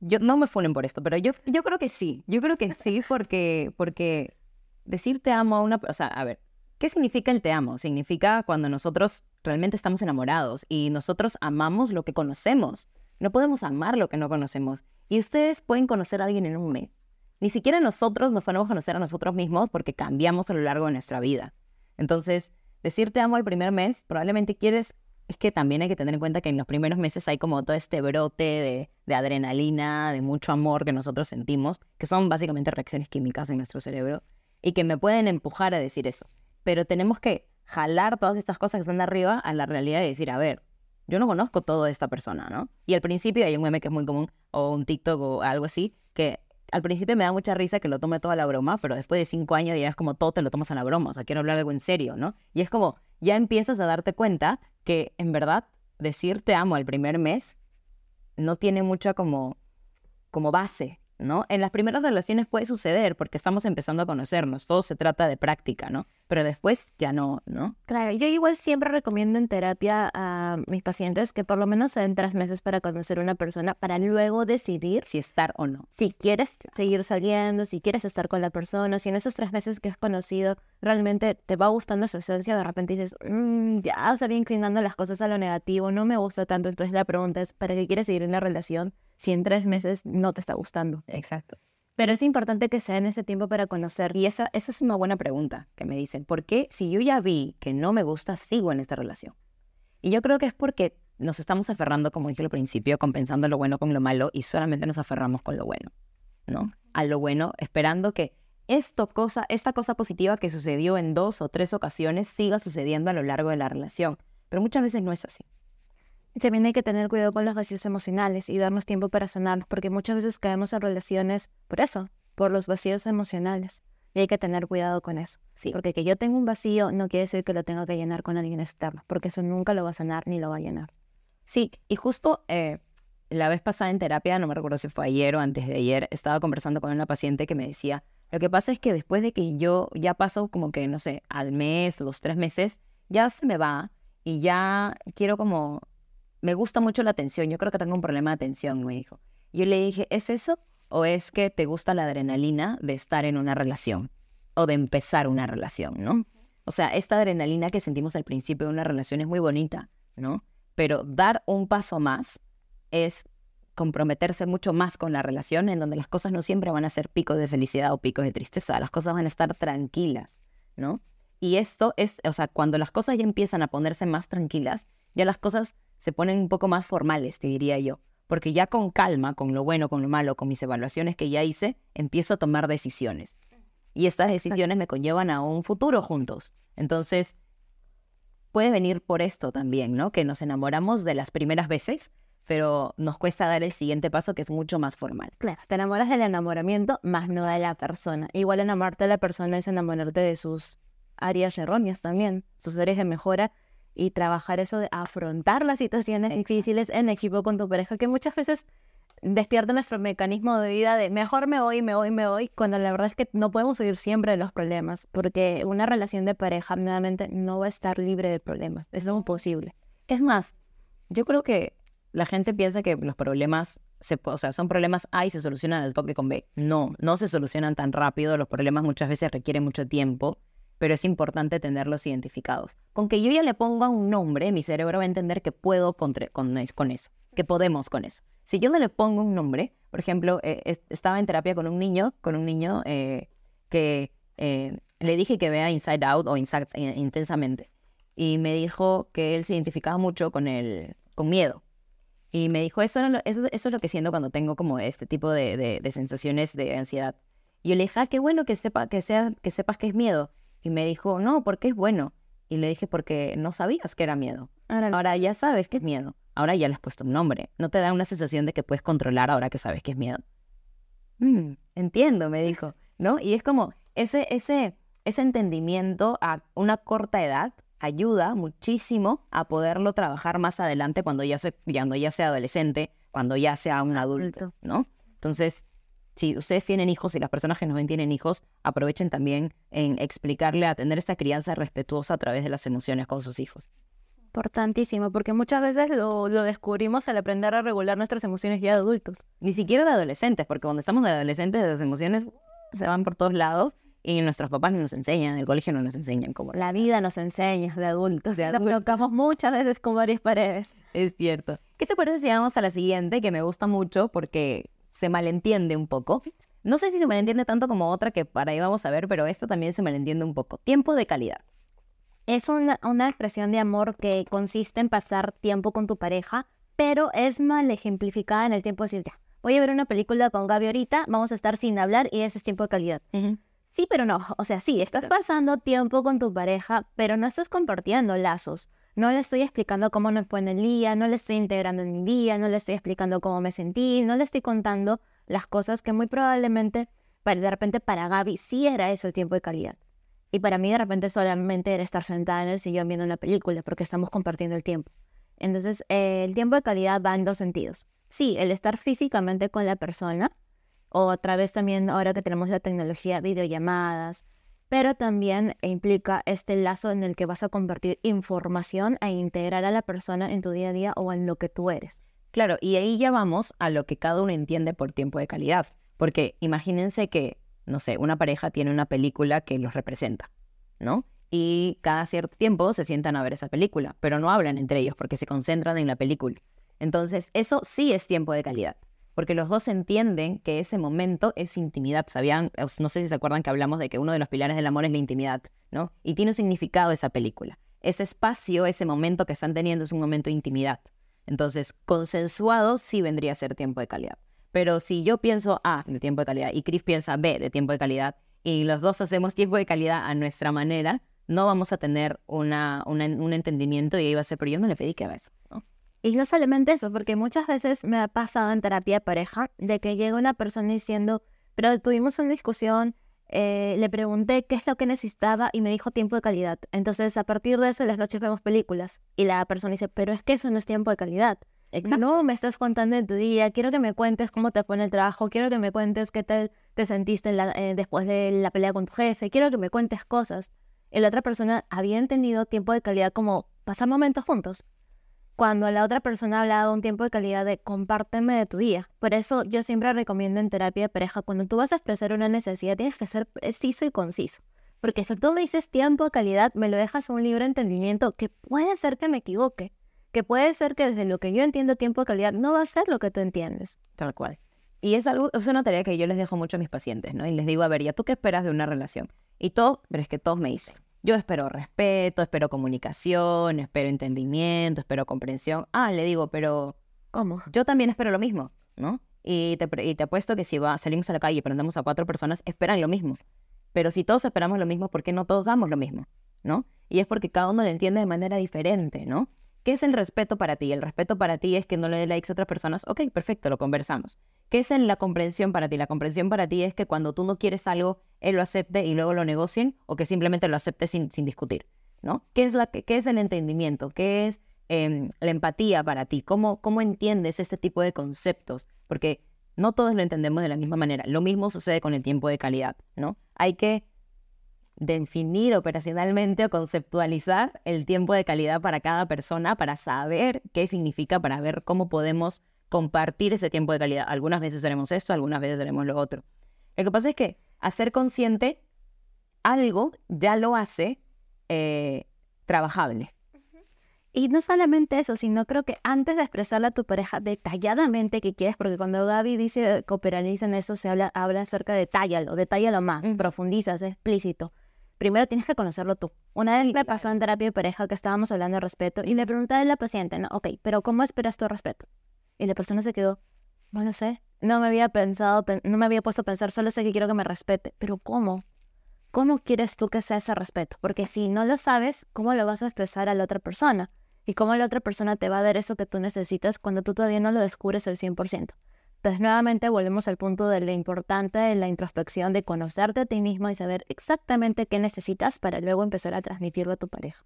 Yo, no me funen por esto, pero yo, yo creo que sí. Yo creo que sí porque, porque decir te amo a una... O sea, a ver, ¿qué significa el te amo? Significa cuando nosotros realmente estamos enamorados y nosotros amamos lo que conocemos. No podemos amar lo que no conocemos. Y ustedes pueden conocer a alguien en un mes ni siquiera nosotros nos podemos conocer a nosotros mismos porque cambiamos a lo largo de nuestra vida. Entonces, decir te amo el primer mes, probablemente quieres, es que también hay que tener en cuenta que en los primeros meses hay como todo este brote de, de adrenalina, de mucho amor que nosotros sentimos, que son básicamente reacciones químicas en nuestro cerebro, y que me pueden empujar a decir eso. Pero tenemos que jalar todas estas cosas que están de arriba a la realidad y decir, a ver, yo no conozco todo de esta persona, ¿no? Y al principio hay un meme que es muy común, o un TikTok o algo así, que al principio me da mucha risa que lo tome toda la broma, pero después de cinco años ya es como todo te lo tomas a la broma, o sea, quiero hablar algo en serio, ¿no? Y es como, ya empiezas a darte cuenta que en verdad decir te amo al primer mes no tiene mucha como, como base, ¿no? En las primeras relaciones puede suceder porque estamos empezando a conocernos, todo se trata de práctica, ¿no? Pero después ya no, ¿no? Claro, yo igual siempre recomiendo en terapia a mis pacientes que por lo menos se den tres meses para conocer a una persona para luego decidir si estar o no. Si quieres seguir saliendo, si quieres estar con la persona, si en esos tres meses que has conocido realmente te va gustando su esencia, de repente dices, mmm, ya se inclinando las cosas a lo negativo, no me gusta tanto, entonces la pregunta es, ¿para qué quieres seguir en la relación? Si en tres meses no te está gustando. Exacto. Pero es importante que sea en ese tiempo para conocer. Y esa, esa es una buena pregunta que me dicen. ¿Por qué si yo ya vi que no me gusta, sigo en esta relación? Y yo creo que es porque nos estamos aferrando, como dije al principio, compensando lo bueno con lo malo y solamente nos aferramos con lo bueno, ¿no? A lo bueno, esperando que esto cosa, esta cosa positiva que sucedió en dos o tres ocasiones siga sucediendo a lo largo de la relación. Pero muchas veces no es así. También hay que tener cuidado con los vacíos emocionales y darnos tiempo para sanar, porque muchas veces caemos en relaciones por eso, por los vacíos emocionales. Y hay que tener cuidado con eso. Sí. Porque que yo tenga un vacío no quiere decir que lo tenga que llenar con alguien externo, porque eso nunca lo va a sanar ni lo va a llenar. Sí, y justo eh, la vez pasada en terapia, no me recuerdo si fue ayer o antes de ayer, estaba conversando con una paciente que me decía, lo que pasa es que después de que yo ya paso como que, no sé, al mes, los tres meses, ya se me va y ya quiero como me gusta mucho la atención, yo creo que tengo un problema de atención, me dijo. Yo le dije, ¿es eso o es que te gusta la adrenalina de estar en una relación o de empezar una relación, ¿no? O sea, esta adrenalina que sentimos al principio de una relación es muy bonita, ¿no? Pero dar un paso más es comprometerse mucho más con la relación en donde las cosas no siempre van a ser picos de felicidad o picos de tristeza, las cosas van a estar tranquilas, ¿no? Y esto es, o sea, cuando las cosas ya empiezan a ponerse más tranquilas, ya las cosas se ponen un poco más formales, te diría yo. Porque ya con calma, con lo bueno, con lo malo, con mis evaluaciones que ya hice, empiezo a tomar decisiones. Y estas decisiones me conllevan a un futuro juntos. Entonces, puede venir por esto también, ¿no? Que nos enamoramos de las primeras veces, pero nos cuesta dar el siguiente paso que es mucho más formal. Claro, te enamoras del enamoramiento, más no de la persona. Igual enamorarte de la persona es enamorarte de sus áreas erróneas también, sus áreas de mejora y trabajar eso de afrontar las situaciones difíciles en equipo con tu pareja, que muchas veces despierta nuestro mecanismo de vida de mejor me voy, me voy, me voy, cuando la verdad es que no podemos huir siempre de los problemas, porque una relación de pareja nuevamente no va a estar libre de problemas, eso es imposible. Es más, yo creo que la gente piensa que los problemas, se, o sea, son problemas A y se solucionan al toque con B. No, no se solucionan tan rápido, los problemas muchas veces requieren mucho tiempo pero es importante tenerlos identificados. Con que yo ya le ponga un nombre, mi cerebro va a entender que puedo con, con, eso, que podemos con eso. Si yo no le pongo un nombre, por ejemplo, eh, estaba en terapia con un niño, con un niño eh, que eh, le dije que vea Inside Out o Inside, intensamente. Y me dijo que él se identificaba mucho con el, con miedo. Y me dijo, eso, eso, es lo que siento cuando tengo como este tipo de, de, sensaciones de ansiedad. Y yo le dije, ah, qué bueno que, sepa, que, sea, que sepas que es miedo. Y me dijo, no, porque es bueno. Y le dije, porque no sabías que era miedo. Ahora, ya sabes que es miedo. ahora ya le has puesto un nombre. No te da una sensación de que puedes controlar ahora que sabes que es miedo. Mm, entiendo, me dijo, ¿no? Y es como ese, ese, ese entendimiento a una corta edad ayuda muchísimo a poderlo trabajar más adelante cuando ya, se, cuando ya sea adolescente, cuando ya sea un adulto, ¿no? Entonces, si ustedes tienen hijos y las personas que nos ven tienen hijos, aprovechen también en explicarle a tener esta crianza respetuosa a través de las emociones con sus hijos. Importantísimo, porque muchas veces lo, lo descubrimos al aprender a regular nuestras emociones ya de adultos. Ni siquiera de adolescentes, porque cuando estamos de adolescentes las emociones se van por todos lados y nuestros papás no nos enseñan, el colegio no nos enseñan cómo. La vida nos enseña de adultos, de adultos. Nos chocamos muchas veces con varias paredes. Es cierto. ¿Qué te parece si vamos a la siguiente, que me gusta mucho porque se malentiende un poco? No sé si se malentiende tanto como otra que para ahí vamos a ver, pero esta también se malentiende un poco. Tiempo de calidad. Es una, una expresión de amor que consiste en pasar tiempo con tu pareja, pero es mal ejemplificada en el tiempo de decir, ya, voy a ver una película con Gaby ahorita, vamos a estar sin hablar y eso es tiempo de calidad. Sí, pero no. O sea, sí, estás pasando tiempo con tu pareja, pero no estás compartiendo lazos. No le estoy explicando cómo nos fue en el día, no le estoy integrando en mi día, no le estoy explicando cómo me sentí, no le estoy contando las cosas que muy probablemente, de repente para Gaby sí era eso el tiempo de calidad. Y para mí de repente solamente era estar sentada en el sillón viendo una película porque estamos compartiendo el tiempo. Entonces, eh, el tiempo de calidad va en dos sentidos. Sí, el estar físicamente con la persona, o a través también, ahora que tenemos la tecnología, videollamadas, pero también implica este lazo en el que vas a compartir información e integrar a la persona en tu día a día o en lo que tú eres. Claro, y ahí ya vamos a lo que cada uno entiende por tiempo de calidad. Porque imagínense que no sé, una pareja tiene una película que los representa, ¿no? Y cada cierto tiempo se sientan a ver esa película, pero no hablan entre ellos porque se concentran en la película. Entonces, eso sí es tiempo de calidad, porque los dos entienden que ese momento es intimidad. Sabían, no sé si se acuerdan que hablamos de que uno de los pilares del amor es la intimidad, ¿no? Y tiene significado esa película. Ese espacio, ese momento que están teniendo es un momento de intimidad. Entonces, consensuado sí vendría a ser tiempo de calidad. Pero si yo pienso A de tiempo de calidad y Chris piensa B de tiempo de calidad y los dos hacemos tiempo de calidad a nuestra manera, no vamos a tener una, un entendimiento y ahí va a ser, pero yo no le pedí que haga eso. Y no solamente eso, porque muchas veces me ha pasado en terapia de pareja de que llega una persona diciendo, pero tuvimos una discusión, eh, le pregunté qué es lo que necesitaba y me dijo tiempo de calidad. Entonces, a partir de eso, en las noches vemos películas. Y la persona dice, pero es que eso no es tiempo de calidad. No me estás contando de tu día, quiero que me cuentes cómo te fue en el trabajo, quiero que me cuentes qué tal te sentiste eh, después de la pelea con tu jefe, quiero que me cuentes cosas. Y la otra persona había entendido tiempo de calidad como pasar momentos juntos. Cuando la otra persona ha hablado un tiempo de calidad de compárteme de tu día. Por eso yo siempre recomiendo en terapia de pareja, cuando tú vas a expresar una necesidad, tienes que ser preciso y conciso. Porque si tú me dices tiempo de calidad, me lo dejas a un libre entendimiento que puede ser que me equivoque que puede ser que desde lo que yo entiendo tiempo de calidad no va a ser lo que tú entiendes. Tal cual. Y es algo, es una tarea que yo les dejo mucho a mis pacientes, ¿no? Y les digo, a ver, ¿ya tú qué esperas de una relación? Y todo, pero es que todos me dicen, yo espero respeto, espero comunicación, espero entendimiento, espero comprensión. Ah, le digo, pero ¿cómo? Yo también espero lo mismo, ¿no? Y te, y te apuesto que si va, salimos a la calle y prendemos a cuatro personas, esperan lo mismo. Pero si todos esperamos lo mismo, ¿por qué no todos damos lo mismo? ¿No? Y es porque cada uno lo entiende de manera diferente, ¿no? ¿Qué es el respeto para ti? El respeto para ti es que no le dé likes a otras personas. Ok, perfecto, lo conversamos. ¿Qué es la comprensión para ti? La comprensión para ti es que cuando tú no quieres algo, él lo acepte y luego lo negocien o que simplemente lo acepte sin, discutir, ¿no? ¿Qué es, la, el entendimiento? ¿Qué es em, la empatía para ti? ¿Cómo, ¿Cómo entiendes ese tipo de conceptos? Porque no todos lo entendemos de la misma manera. Lo mismo sucede con el tiempo de calidad, ¿no? Hay que definir operacionalmente o conceptualizar el tiempo de calidad para cada persona para saber qué significa, para ver cómo podemos compartir ese tiempo de calidad. Algunas veces haremos esto, algunas veces haremos lo otro. Lo que pasa es que hacer consciente algo ya lo hace eh, trabajable. Y no solamente eso, sino creo que antes de expresarle a tu pareja detalladamente que quieres, porque cuando Gaby dice cooperaliza en eso, se habla, habla acerca de detállalo, detállalo más, profundiza, es explícito primero tienes que conocerlo tú. Una vez me pasó en terapia de pareja que estábamos hablando de respeto y le pregunté a la paciente, no, ok, pero ¿cómo esperas tu respeto? Y la persona se quedó, no lo sé, no me había pensado, no me había puesto a pensar, solo sé que quiero que me respete, pero ¿cómo? ¿Cómo quieres tú que sea ese respeto? Porque si no lo sabes, ¿cómo lo vas a expresar a la otra persona? y cómo la otra persona te va a dar eso que tú necesitas cuando tú todavía no lo descubres al 100%. Entonces, nuevamente volvemos al punto de lo importante de la introspección, de conocerte a ti mismo y saber exactamente qué necesitas para luego empezar a transmitirlo a tu pareja.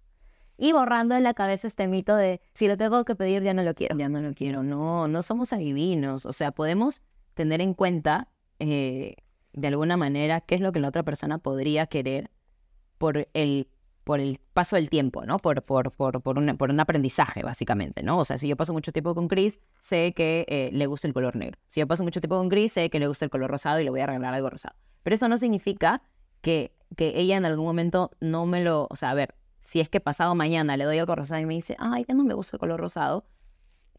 Y borrando de la cabeza este mito de si lo tengo que pedir, ya no lo quiero. Ya no lo quiero. No, no somos adivinos. O sea, podemos tener en cuenta eh, de alguna manera qué es lo que la otra persona podría querer por el por el paso del tiempo, ¿no? Por, por, por, por, un, por un aprendizaje, básicamente, ¿no? O sea, si yo paso mucho tiempo con Chris, sé que eh, le gusta el color negro. Si yo paso mucho tiempo con Chris, sé que le gusta el color rosado y le voy a regalar algo rosado. Pero eso no significa que, que ella en algún momento no me lo... O sea, a ver, si es que pasado mañana le doy algo rosado y me dice, ay, ya no me gusta el color rosado,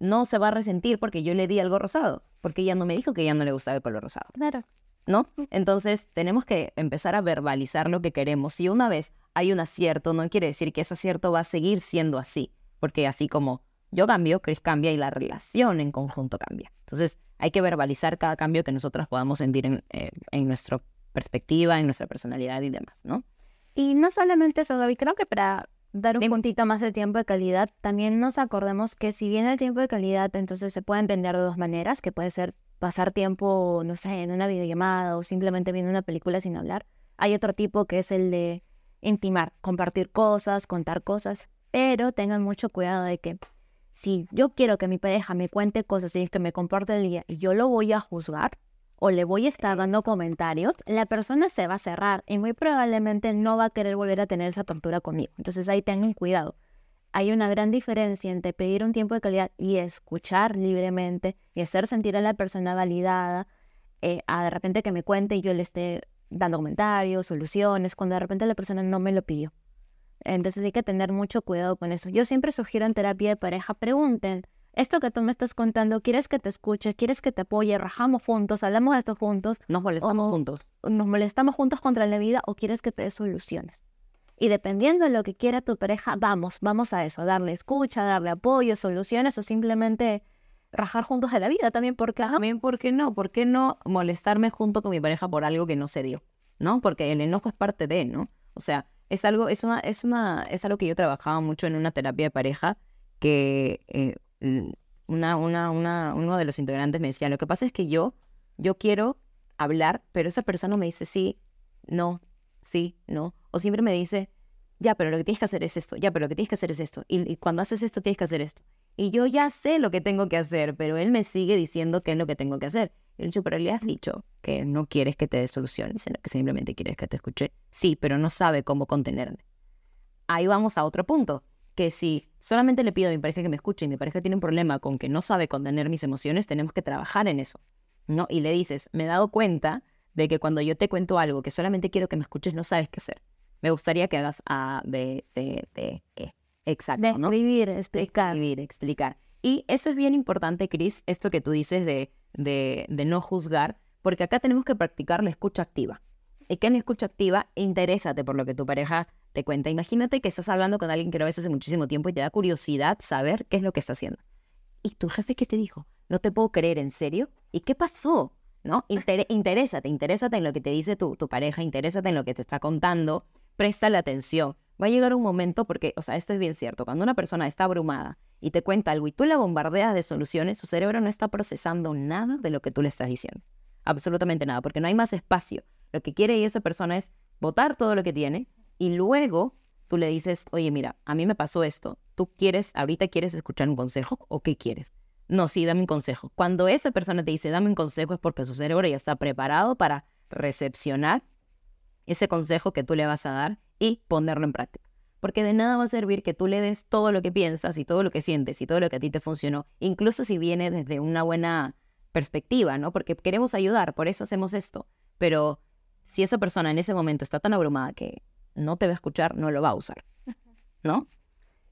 no se va a resentir porque yo le di algo rosado, porque ella no me dijo que ya no le gustaba el color rosado. Claro. ¿No? Entonces tenemos que empezar a verbalizar lo que queremos. Si una vez hay un acierto, no quiere decir que ese acierto va a seguir siendo así, porque así como yo cambio, Chris cambia y la relación en conjunto cambia. Entonces hay que verbalizar cada cambio que nosotros podamos sentir en, eh, en nuestra perspectiva, en nuestra personalidad y demás, ¿no? Y no solamente eso, Gaby, creo que para dar un puntito más de tiempo de calidad, también nos acordemos que si bien el tiempo de calidad, entonces se puede entender de dos maneras, que puede ser pasar tiempo, no sé, en una videollamada o simplemente viendo una película sin hablar. Hay otro tipo que es el de intimar, compartir cosas, contar cosas, pero tengan mucho cuidado de que si yo quiero que mi pareja me cuente cosas y que me comporte el día y yo lo voy a juzgar o le voy a estar dando comentarios, la persona se va a cerrar y muy probablemente no va a querer volver a tener esa apertura conmigo. Entonces ahí tengan cuidado. Hay una gran diferencia entre pedir un tiempo de calidad y escuchar libremente y hacer sentir a la persona validada, eh, a de repente que me cuente y yo le esté dando comentarios, soluciones, cuando de repente la persona no me lo pidió. Entonces hay que tener mucho cuidado con eso. Yo siempre sugiero en terapia de pareja, pregunten, esto que tú me estás contando, ¿quieres que te escuche? ¿Quieres que te apoye? ¿Rajamos juntos? ¿Hablamos de esto juntos? ¿Nos molestamos juntos? ¿Nos molestamos juntos contra la vida o quieres que te dé soluciones? Y dependiendo de lo que quiera tu pareja, vamos, vamos a eso, darle escucha, darle apoyo, soluciones o simplemente rajar juntos de la vida también, porque también, ¿por qué no? ¿Por qué no molestarme junto con mi pareja por algo que no se dio? ¿No? Porque el enojo es parte de, ¿no? O sea, es algo, es una, es una, es algo que yo trabajaba mucho en una terapia de pareja que eh, una, una, una, uno de los integrantes me decía, lo que pasa es que yo, yo quiero hablar, pero esa persona me dice sí, no, sí, no. O siempre me dice, ya, pero lo que tienes que hacer es esto, ya, pero lo que tienes que hacer es esto. Y, cuando haces esto, tienes que hacer esto. Y yo ya sé lo que tengo que hacer, pero él me sigue diciendo qué es lo que tengo que hacer. Y pero le has dicho que no quieres que te dé soluciones, que simplemente quieres que te escuche. Sí, pero no sabe cómo contenerme. Ahí vamos a otro punto, que si solamente le pido a mi pareja que me escuche y mi pareja tiene un problema con que no sabe contener mis emociones, tenemos que trabajar en eso. ¿no? Y le dices, me he dado cuenta de que cuando yo te cuento algo que solamente quiero que me escuches, no sabes qué hacer. Me gustaría que hagas A, B, C, D, E. Exacto, Describir, explicar. Describir, explicar. Y eso es bien importante, Cris, esto que tú dices de, de, de, no juzgar, porque acá tenemos que practicar la escucha activa. ¿Y qué es la escucha activa? Interésate por lo que tu pareja te cuenta. Imagínate que estás hablando con alguien que no ves hace muchísimo tiempo y te da curiosidad saber qué es lo que está haciendo. ¿Y tu jefe qué te dijo? No te puedo creer, ¿en serio? ¿Y qué pasó? ¿No? Inter interésate, en lo que te dice tu, tu pareja, interésate en lo que te está contando, presta la atención va a llegar un momento, porque, o sea, esto es bien cierto, cuando una persona está abrumada y te cuenta algo y tú la bombardeas de soluciones, su cerebro no está procesando nada de lo que tú le estás diciendo. Absolutamente nada, porque no hay más espacio. Lo que quiere esa persona es votar todo lo que tiene y luego tú le dices, oye, mira, a mí me pasó esto. ¿Tú quieres, ahorita quieres escuchar un consejo o qué quieres? No, sí, dame un consejo. Cuando esa persona te dice, dame un consejo, es porque su cerebro ya está preparado para recepcionar ese consejo que tú le vas a dar y ponerlo en práctica. Porque de nada va a servir que tú le des todo lo que piensas y todo lo que sientes y todo lo que a ti te funcionó, incluso si viene desde una buena perspectiva, ¿no? Porque queremos ayudar, por eso hacemos esto. Pero si esa persona en ese momento está tan abrumada que no te va a escuchar, no lo va a usar, ¿no?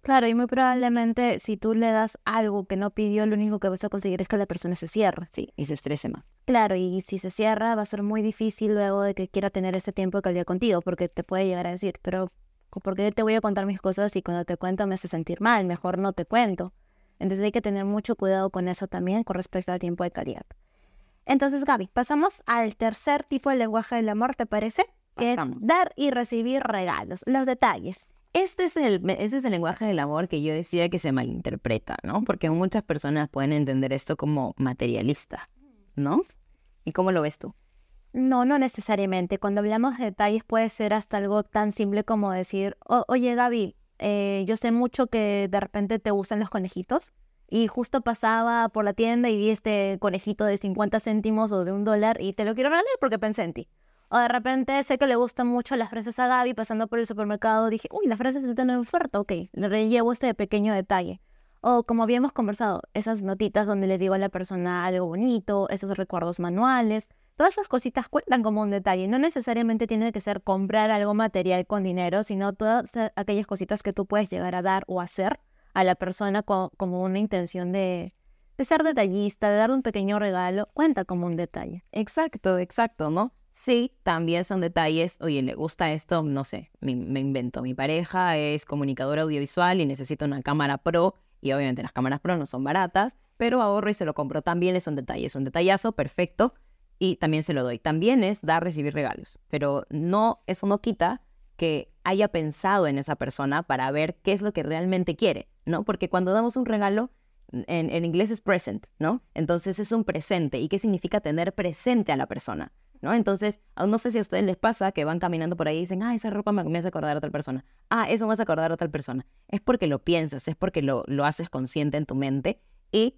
Claro, y muy probablemente si tú le das algo que no pidió, lo único que vas a conseguir es que la persona se cierre. Sí, y se estrese más. Claro, y si se cierra va a ser muy difícil luego de que quiera tener ese tiempo de calidad contigo, porque te puede llegar a decir, pero ¿por qué te voy a contar mis cosas y cuando te cuento me hace sentir mal? Mejor no te cuento. Entonces hay que tener mucho cuidado con eso también con respecto al tiempo de calidad. Entonces, Gaby, pasamos al tercer tipo de lenguaje del amor, ¿te parece? Que es dar y recibir regalos, los detalles. Este es el, ese es el lenguaje del amor que yo decía que se malinterpreta, ¿no? Porque muchas personas pueden entender esto como materialista, ¿no? ¿Y cómo lo ves tú? No, no necesariamente. Cuando hablamos de detalles puede ser hasta algo tan simple como decir, oye Gaby, eh, yo sé mucho que de repente te gustan los conejitos y justo pasaba por la tienda y vi este conejito de 50 céntimos o de un dólar y te lo quiero regalar porque pensé en ti. O de repente sé que le gustan mucho las fresas a Gaby, pasando por el supermercado dije, uy, las fresas están en oferta, ok, le rellevo este pequeño detalle. O como habíamos conversado, esas notitas donde le digo a la persona algo bonito, esos recuerdos manuales, todas esas cositas cuentan como un detalle. No necesariamente tiene que ser comprar algo material con dinero, sino todas aquellas cositas que tú puedes llegar a dar o hacer a la persona como una intención de, de ser detallista, de dar un pequeño regalo, cuenta como un detalle. Exacto, exacto, ¿no? Sí, también son detalles, oye, le gusta esto, no sé, me, invento, mi pareja es comunicadora audiovisual y necesita una cámara pro, y obviamente las cámaras pro no son baratas, pero ahorro y se lo compro, también es un detalle, es un detallazo, perfecto, y también se lo doy. También es dar, recibir regalos, pero no, eso no quita que haya pensado en esa persona para ver qué es lo que realmente quiere, ¿no? Porque cuando damos un regalo, en, en inglés es present, ¿no? Entonces es un presente. ¿Y qué significa tener presente a la persona? ¿No? Entonces, no sé si a ustedes les pasa que van caminando por ahí y dicen, ah, esa ropa me, hace acordar a otra persona. Ah, eso me hace acordar a otra persona. Es porque lo piensas, es porque lo, lo haces consciente en tu mente y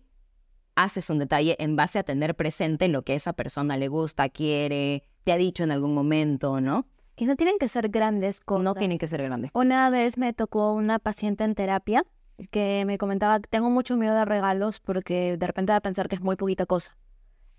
haces un detalle en base a tener presente lo que esa persona le gusta, quiere, te ha dicho en algún momento, ¿no? Y no tienen que ser grandes cosas. No tienen que ser grandes. Una vez me tocó una paciente en terapia que me comentaba, tengo mucho miedo de regalos porque de repente va a pensar que es muy poquita cosa.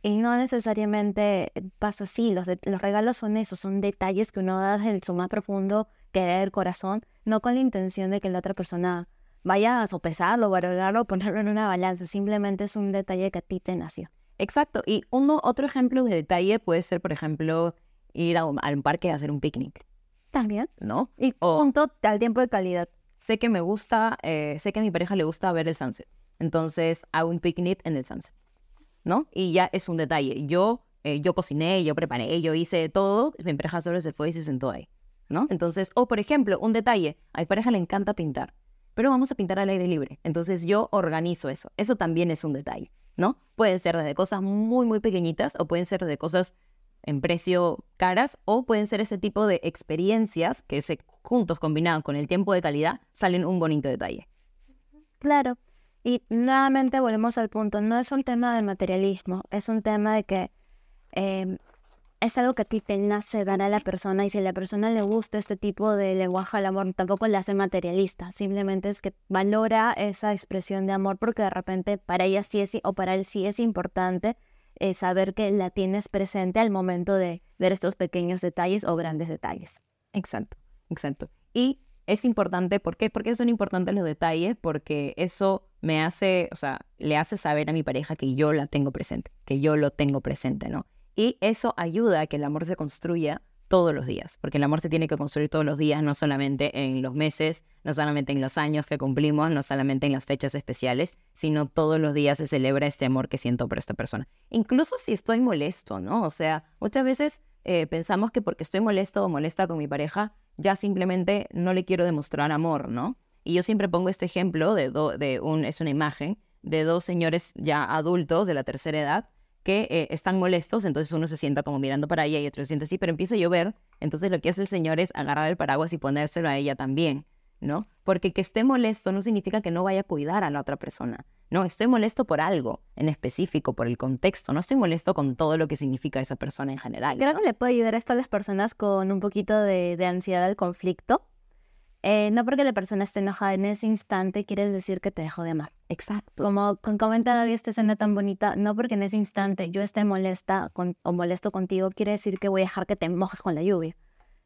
Y no necesariamente pasa así, los, los regalos son eso, son detalles que uno da desde su más profundo querer del corazón, no con la intención de que la otra persona vaya a sopesarlo, valorarlo, ponerlo en una balanza, simplemente es un detalle que a ti te nació. Exacto, y uno, otro ejemplo de detalle puede ser, por ejemplo, ir a un, al parque a hacer un picnic. También. ¿No? Y junto al tiempo de calidad. Sé que me gusta, eh, sé que a mi pareja le gusta ver el sunset, entonces hago un picnic en el sunset. ¿No? Y ya es un detalle. Yo, eh, yo cociné, yo preparé, yo hice todo, mi pareja solo se fue y se sentó ahí, ¿no? Entonces, o por ejemplo, un detalle, a mi pareja le encanta pintar, pero vamos a pintar al aire libre. Entonces yo organizo eso. Eso también es un detalle, ¿no? Pueden ser de cosas muy, muy pequeñitas o pueden ser de cosas en precio caras o pueden ser ese tipo de experiencias que juntos combinados con el tiempo de calidad salen un bonito detalle. Claro. Y nuevamente volvemos al punto, no es un tema de materialismo, es un tema de que em, es algo que a ti te nace dar a la persona y si a la persona le gusta este tipo de lenguaje al amor, tampoco le hace materialista, simplemente es que valora esa expresión de amor porque de repente para ella sí es o para él sí es importante eh, saber que la tienes presente al momento de ver estos pequeños detalles o grandes detalles. Exacto, exacto. Y es importante, ¿por qué? Porque son importantes los detalles, porque eso me hace, o sea, le hace saber a mi pareja que yo la tengo presente, que yo lo tengo presente, ¿no? Y eso ayuda a que el amor se construya todos los días, porque el amor se tiene que construir todos los días, no solamente en los meses, no solamente en los años que cumplimos, no solamente en las fechas especiales, sino todos los días se celebra este amor que siento por esta persona. Incluso si estoy molesto, ¿no? O sea, muchas veces eh, pensamos que porque estoy molesto o molesta con mi pareja, ya simplemente no le quiero demostrar amor, ¿no? Y yo siempre pongo este ejemplo de, de un, es una imagen de dos señores ya adultos de la tercera edad que eh, están molestos, entonces uno se sienta como mirando para ella y otro se siente así, pero empieza a llover, entonces lo que hace el señor es agarrar el paraguas y ponérselo a ella también, ¿no? Porque que esté molesto no significa que no vaya a cuidar a la otra persona. No, estoy molesto por algo en específico, por el contexto. No estoy molesto con todo lo que significa esa persona en general. Creo que le puede ayudar esto a las personas con un poquito de, de ansiedad al conflicto eh, no porque la persona esté enojada en ese instante quiere decir que te dejó de amar. Exacto. Como comenta David esta escena tan bonita, no porque en ese instante yo esté molesta o molesto contigo quiere decir que voy a dejar que te mojes con la lluvia.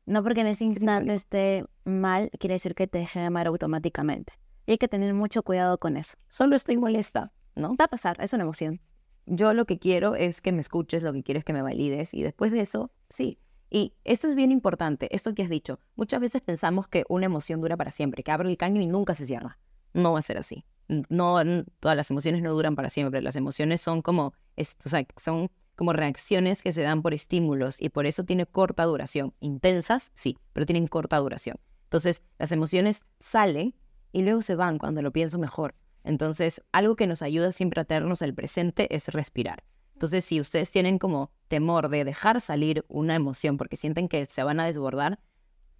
No porque en ese instante esté mal quiere decir que te deje de amar automáticamente. Y hay que tener mucho cuidado con eso. Solo estoy molesta, ¿no? Va a pasar, es una emoción. Yo lo que quiero es que me escuches, lo que quiero es que me valides y después de eso, sí, y esto es bien importante, esto que has dicho. Muchas veces pensamos que una emoción dura para siempre, que abre el caño y nunca se cierra. No va a ser así. No, todas las emociones no duran para siempre. Las emociones son como, o sea, son como reacciones que se dan por estímulos y por eso tiene corta duración. Intensas, sí, pero tienen corta duración. Entonces, las emociones salen y luego se van cuando lo pienso mejor. Entonces, algo que nos ayuda siempre a tenernos el presente es respirar. Entonces, si ustedes tienen como temor de dejar salir una emoción porque sienten que se van a desbordar,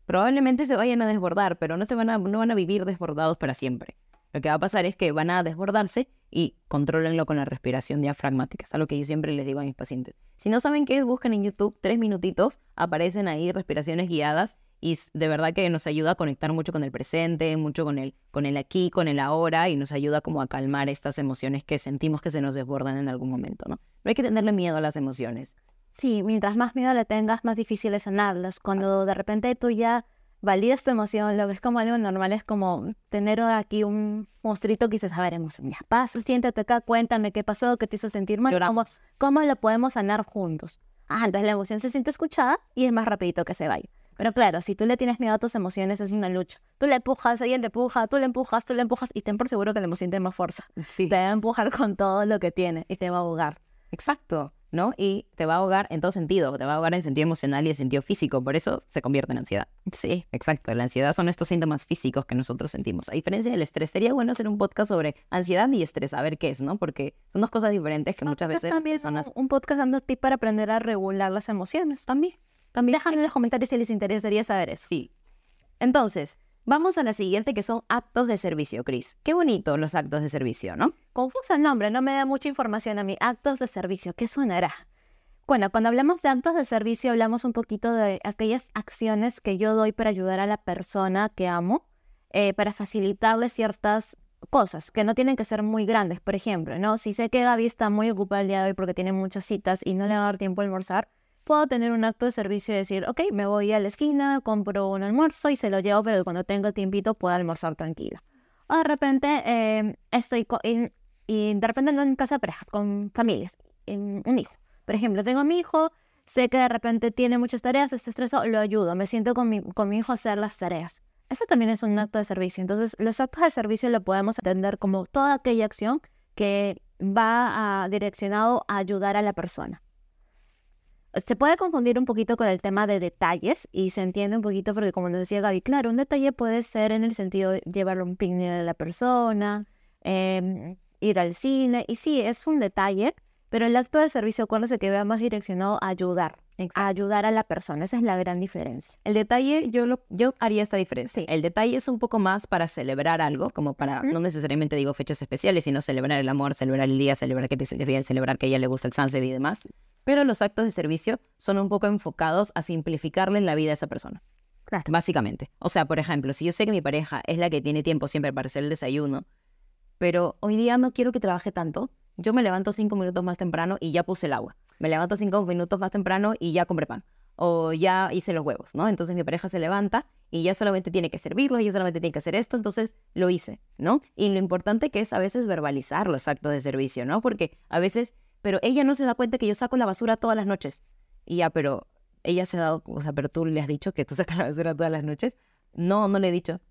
probablemente se vayan a desbordar, pero no, se van a, no van a vivir desbordados para siempre. Lo que va a pasar es que van a desbordarse y controlenlo con la respiración diafragmática. Es algo que yo siempre les digo a mis pacientes. Si no saben qué es, busquen en YouTube tres minutitos, aparecen ahí respiraciones guiadas y de verdad que nos ayuda a conectar mucho con el presente, mucho con el, con el aquí, con el ahora y nos ayuda como a calmar estas emociones que sentimos que se nos desbordan en algún momento, ¿no? No hay que tenerle miedo a las emociones. Sí, mientras más miedo le tengas, más difícil es sanarlas. Cuando de repente tú ya validas tu emoción, lo ves como algo normal, es como tener aquí un monstruito que dices, a ver, emoción, ya pasa, siéntate acá, cuéntame qué pasó, qué te hizo sentir mal, cómo, cómo lo podemos sanar juntos. Ah, entonces la emoción se siente escuchada y es más rapidito que se vaya. Pero claro, si tú le tienes miedo a tus emociones, es una lucha. Tú le empujas, ella te empuja, tú le empujas, tú le empujas, y ten por seguro que la emoción tiene más fuerza. Te va a empujar con todo lo que tiene y te va a ahogar. Exacto. ¿no? Y te va a ahogar en todo sentido, te va a ahogar en sentido emocional y en sentido físico, por eso se convierte en ansiedad. Sí, exacto, la ansiedad son estos síntomas físicos que nosotros sentimos. A diferencia del estrés, sería bueno hacer un podcast sobre ansiedad y estrés, a ver qué es, ¿no? Porque son dos cosas diferentes que muchas veces también son un podcast dando tips para aprender a regular las emociones, también. También dejan en los comentarios si les interesaría saber eso. Sí. Entonces, Vamos a la siguiente que son actos de servicio, Cris. Qué bonito los actos de servicio, ¿no? Confuso el nombre, no me da mucha información a mí. Actos de servicio, ¿qué sonará? Bueno, cuando hablamos de actos de servicio hablamos un poquito de aquellas acciones que yo doy para ayudar a la persona que amo, eh, para facilitarle ciertas cosas que no tienen que ser muy grandes. Por ejemplo, ¿no? Si sé que Gaby está muy ocupada el día de hoy porque tiene muchas citas y no le va a dar tiempo a almorzar, puedo tener un acto de servicio y decir, ok, me voy a la esquina, compro un almuerzo y se lo llevo, pero cuando tengo tiempito puedo almorzar tranquila. O de repente em, estoy y de repente no en casa de pareja, con familias, en un hijo. Por ejemplo, tengo a mi hijo, sé que de repente tiene muchas tareas, está estresado, lo ayudo, me siento con mi, con mi hijo a hacer las tareas. Eso también es un acto de servicio. Entonces, los actos de servicio lo podemos entender como toda aquella acción que va a, direccionado a ayudar a la persona se puede confundir un poquito con el tema de detalles y se entiende un poquito porque como nos decía Gaby, claro, un detalle puede ser en el sentido de llevar un picnic a la persona, em, ir al cine, y sí, es un detalle, pero el acto de servicio, acuérdense que va más direccionado a ayudar, a ayudar a la persona, esa es la gran diferencia. El detalle, yo, lo, yo haría esta diferencia. El detalle es un poco más para celebrar algo, como para, no necesariamente digo fechas especiales, sino celebrar el amor, celebrar el día, celebrar que te celebrar que a ella le gusta el sunset y demás pero los actos de servicio son un poco enfocados a simplificarle la vida a esa persona. Básicamente. O sea, por ejemplo, si yo sé que mi pareja es la que tiene tiempo siempre para hacer el desayuno, pero hoy día no quiero que trabaje tanto, yo me levanto cinco minutos más temprano y ya puse el agua. Me levanto cinco minutos más temprano y ya compré pan. O ya hice los huevos, ¿no? Entonces mi pareja se levanta y ya solamente tiene que servirlos, y ya solamente tiene que hacer esto, entonces lo hice, ¿no? Y lo importante que es a veces verbalizar los actos de servicio, ¿no? Porque a veces pero ella no se da cuenta que yo saco la basura todas las noches. Y ya, pero ella se ha dado, o sea, pero tú le has dicho que tú *laughs* sacas la basura todas las noches. No, no le he dicho.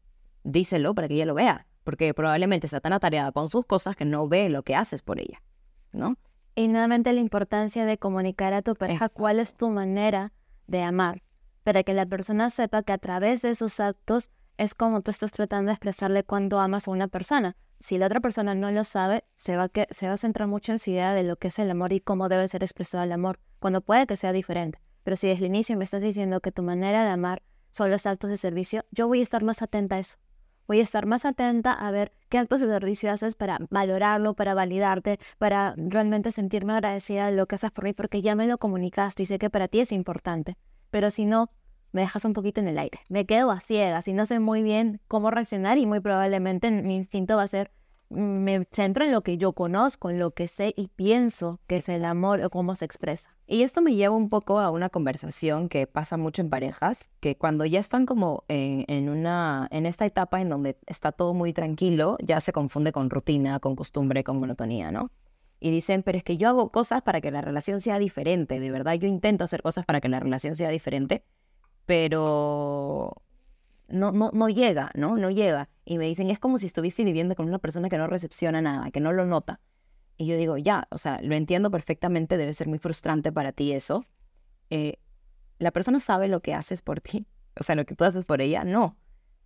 Díselo para que ella lo vea, porque probablemente está tan atareada con sus cosas que no ve lo que haces por ella, ¿no? Y nuevamente la importancia de comunicar a tu pareja cuál es tu manera de amar, para que la persona sepa que a través de sus actos es como tú estás tratando de expresarle cuánto amas a una persona si la otra persona no lo sabe, se va, que, se va a centrar mucho en su idea de lo que es el amor y cómo debe ser expresado el amor, cuando puede que sea diferente. Pero si desde el inicio me estás diciendo que tu manera de amar son los actos de servicio, yo voy a estar más atenta a eso. Voy a estar más atenta a ver qué actos de servicio haces para valorarlo, para validarte, para realmente sentirme agradecida de lo que haces por mí, porque ya me lo comunicaste y sé que para ti es importante. Pero si no, me dejas un poquito en el aire. Me quedo a ciegas y no sé muy bien cómo reaccionar y muy probablemente mi instinto va a ser, me centro en lo que yo conozco, en lo que sé y pienso que es el amor o cómo se expresa. Y esto me lleva un poco a una conversación que pasa mucho en parejas, que cuando ya están como en, en, una, en esta etapa en donde está todo muy tranquilo, ya se confunde con rutina, con costumbre, con monotonía, ¿no? Y dicen, pero es que yo hago cosas para que la relación sea diferente, de verdad yo intento hacer cosas para que la relación sea diferente, pero no, no, no llega, ¿no? No llega. Y me dicen, es como si estuviese viviendo con una persona que no recepciona nada, que no lo nota. Y yo digo, ya, o sea, lo entiendo perfectamente, debe ser muy frustrante para ti eso. Eh, ¿La persona sabe lo que haces por ti? *laughs* O sea, lo que tú haces por ella, no.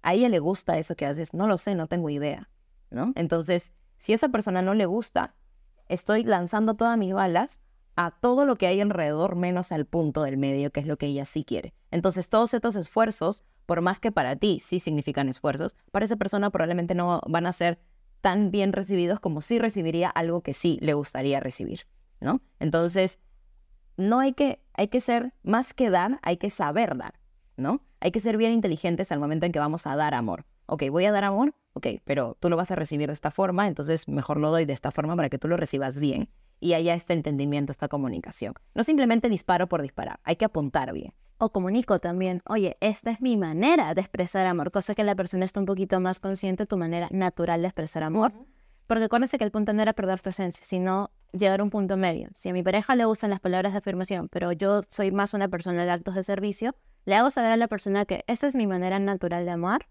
a ella le gusta eso que haces, no lo sé, no tengo idea, ¿no? Entonces, si a esa persona no le gusta, estoy lanzando todas mis balas a todo lo que hay alrededor menos al punto del medio, que es lo que ella sí quiere. Entonces, todos estos esfuerzos, por más que para ti sí significan esfuerzos, para esa persona probablemente no van a ser tan bien recibidos como si recibiría algo que sí le gustaría recibir, ¿no? Entonces, no hay que, hay que ser, más que dar, hay que saber dar, ¿no? Hay que ser bien inteligentes al momento en que vamos a dar amor. Ok, voy a dar amor, ok, pero tú lo vas a recibir de esta forma, entonces mejor lo doy de esta forma para que tú lo recibas bien y haya este entendimiento, esta comunicación. No simplemente disparo por disparar, hay que apuntar bien. O comunico también, oye, esta es mi manera de expresar amor, cosa que la persona está un poquito más consciente de tu manera natural de expresar amor. Porque acuérdense que el punto no era perder tu esencia, sino llegar a un punto medio. Si a mi pareja le gustan las palabras de afirmación, pero yo soy más una persona de actos de servicio, le hago saber a la persona que esa es mi manera natural de amar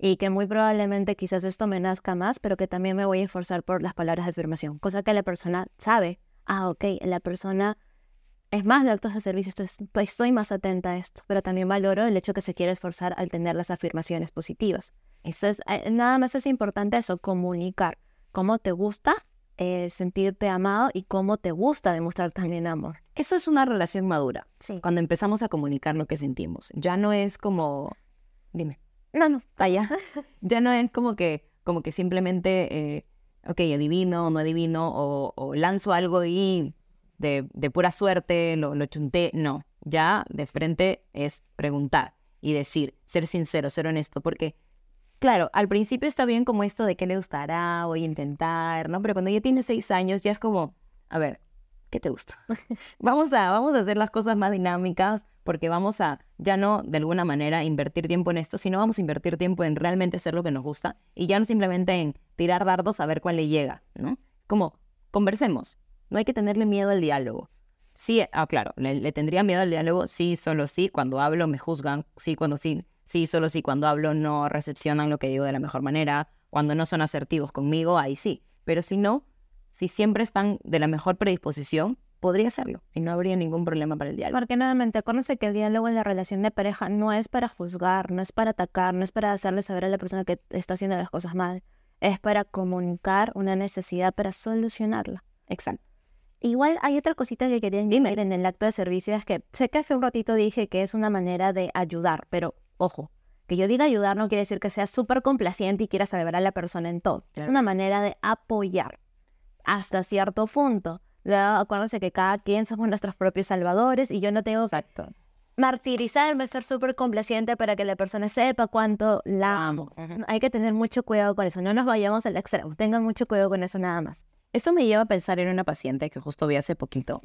y que muy probablemente quizás esto me nazca más, pero que también me voy a esforzar por las palabras de afirmación, cosa que la persona sabe, ah, ok, la persona es más de actos de servicio, estoy, estoy más atenta a esto, pero también valoro el hecho que se quiere esforzar al tener las afirmaciones positivas. Eso es, eh, nada más es importante eso, comunicar cómo te gusta eh, sentirte amado y cómo te gusta demostrar también amor. Eso es una relación madura. Sí. Cuando empezamos a comunicar lo que sentimos. Ya no es como... Dime. No, no, allá. *laughs* ya no es como que, como que simplemente, eh, ok, adivino o no adivino, o, lanzo algo y de, de pura suerte lo, lo chunté. No, ya de frente es preguntar y decir, ser sincero, ser honesto, porque claro, al principio está bien como esto de qué le gustará, voy a intentar, ¿no? Pero cuando ya tienes seis años ya es como, a ver, ¿qué te gusta? *laughs* vamos, a, vamos a hacer las cosas más dinámicas porque vamos a ya no de alguna manera invertir tiempo en esto, sino vamos a invertir tiempo en realmente hacer lo que nos gusta y ya no simplemente en tirar dardos a ver cuál le llega, ¿no? Como conversemos, no hay que tenerle miedo al diálogo. Sí, ah, claro, le, le tendría miedo al diálogo, sí, solo sí, cuando hablo me juzgan, sí, cuando sí, sí, solo sí, cuando hablo no recepcionan lo que digo de la mejor manera, cuando no son asertivos conmigo, ahí sí, pero si no, si siempre están de la mejor predisposición, podría hacerlo y no habría ningún problema para el diálogo. Porque nuevamente, acuérdense que el diálogo en la relación de pareja no es para juzgar, no es para atacar, no es para hacerle saber a la persona que está haciendo las cosas mal, es para comunicar una necesidad para solucionarla. Exacto. Igual hay otra cosita que quería añadir en el acto de servicio, es que sé que hace un ratito dije que es una manera de ayudar, pero ojo, que yo diga ayudar no quiere decir que sea súper complaciente y quiera salvar a la persona en todo. Es una manera de apoyar hasta cierto punto. Acuérdense que cada quien somos *laughs* nuestros propios salvadores y yo no tengo Exacto. martirizarme, ser súper complaciente para que la persona sepa cuánto la amo. Hay que tener mucho cuidado con eso, no nos vayamos al extremo, tengan mucho cuidado con eso nada más. Eso me lleva a pensar en una paciente que justo vi hace poquito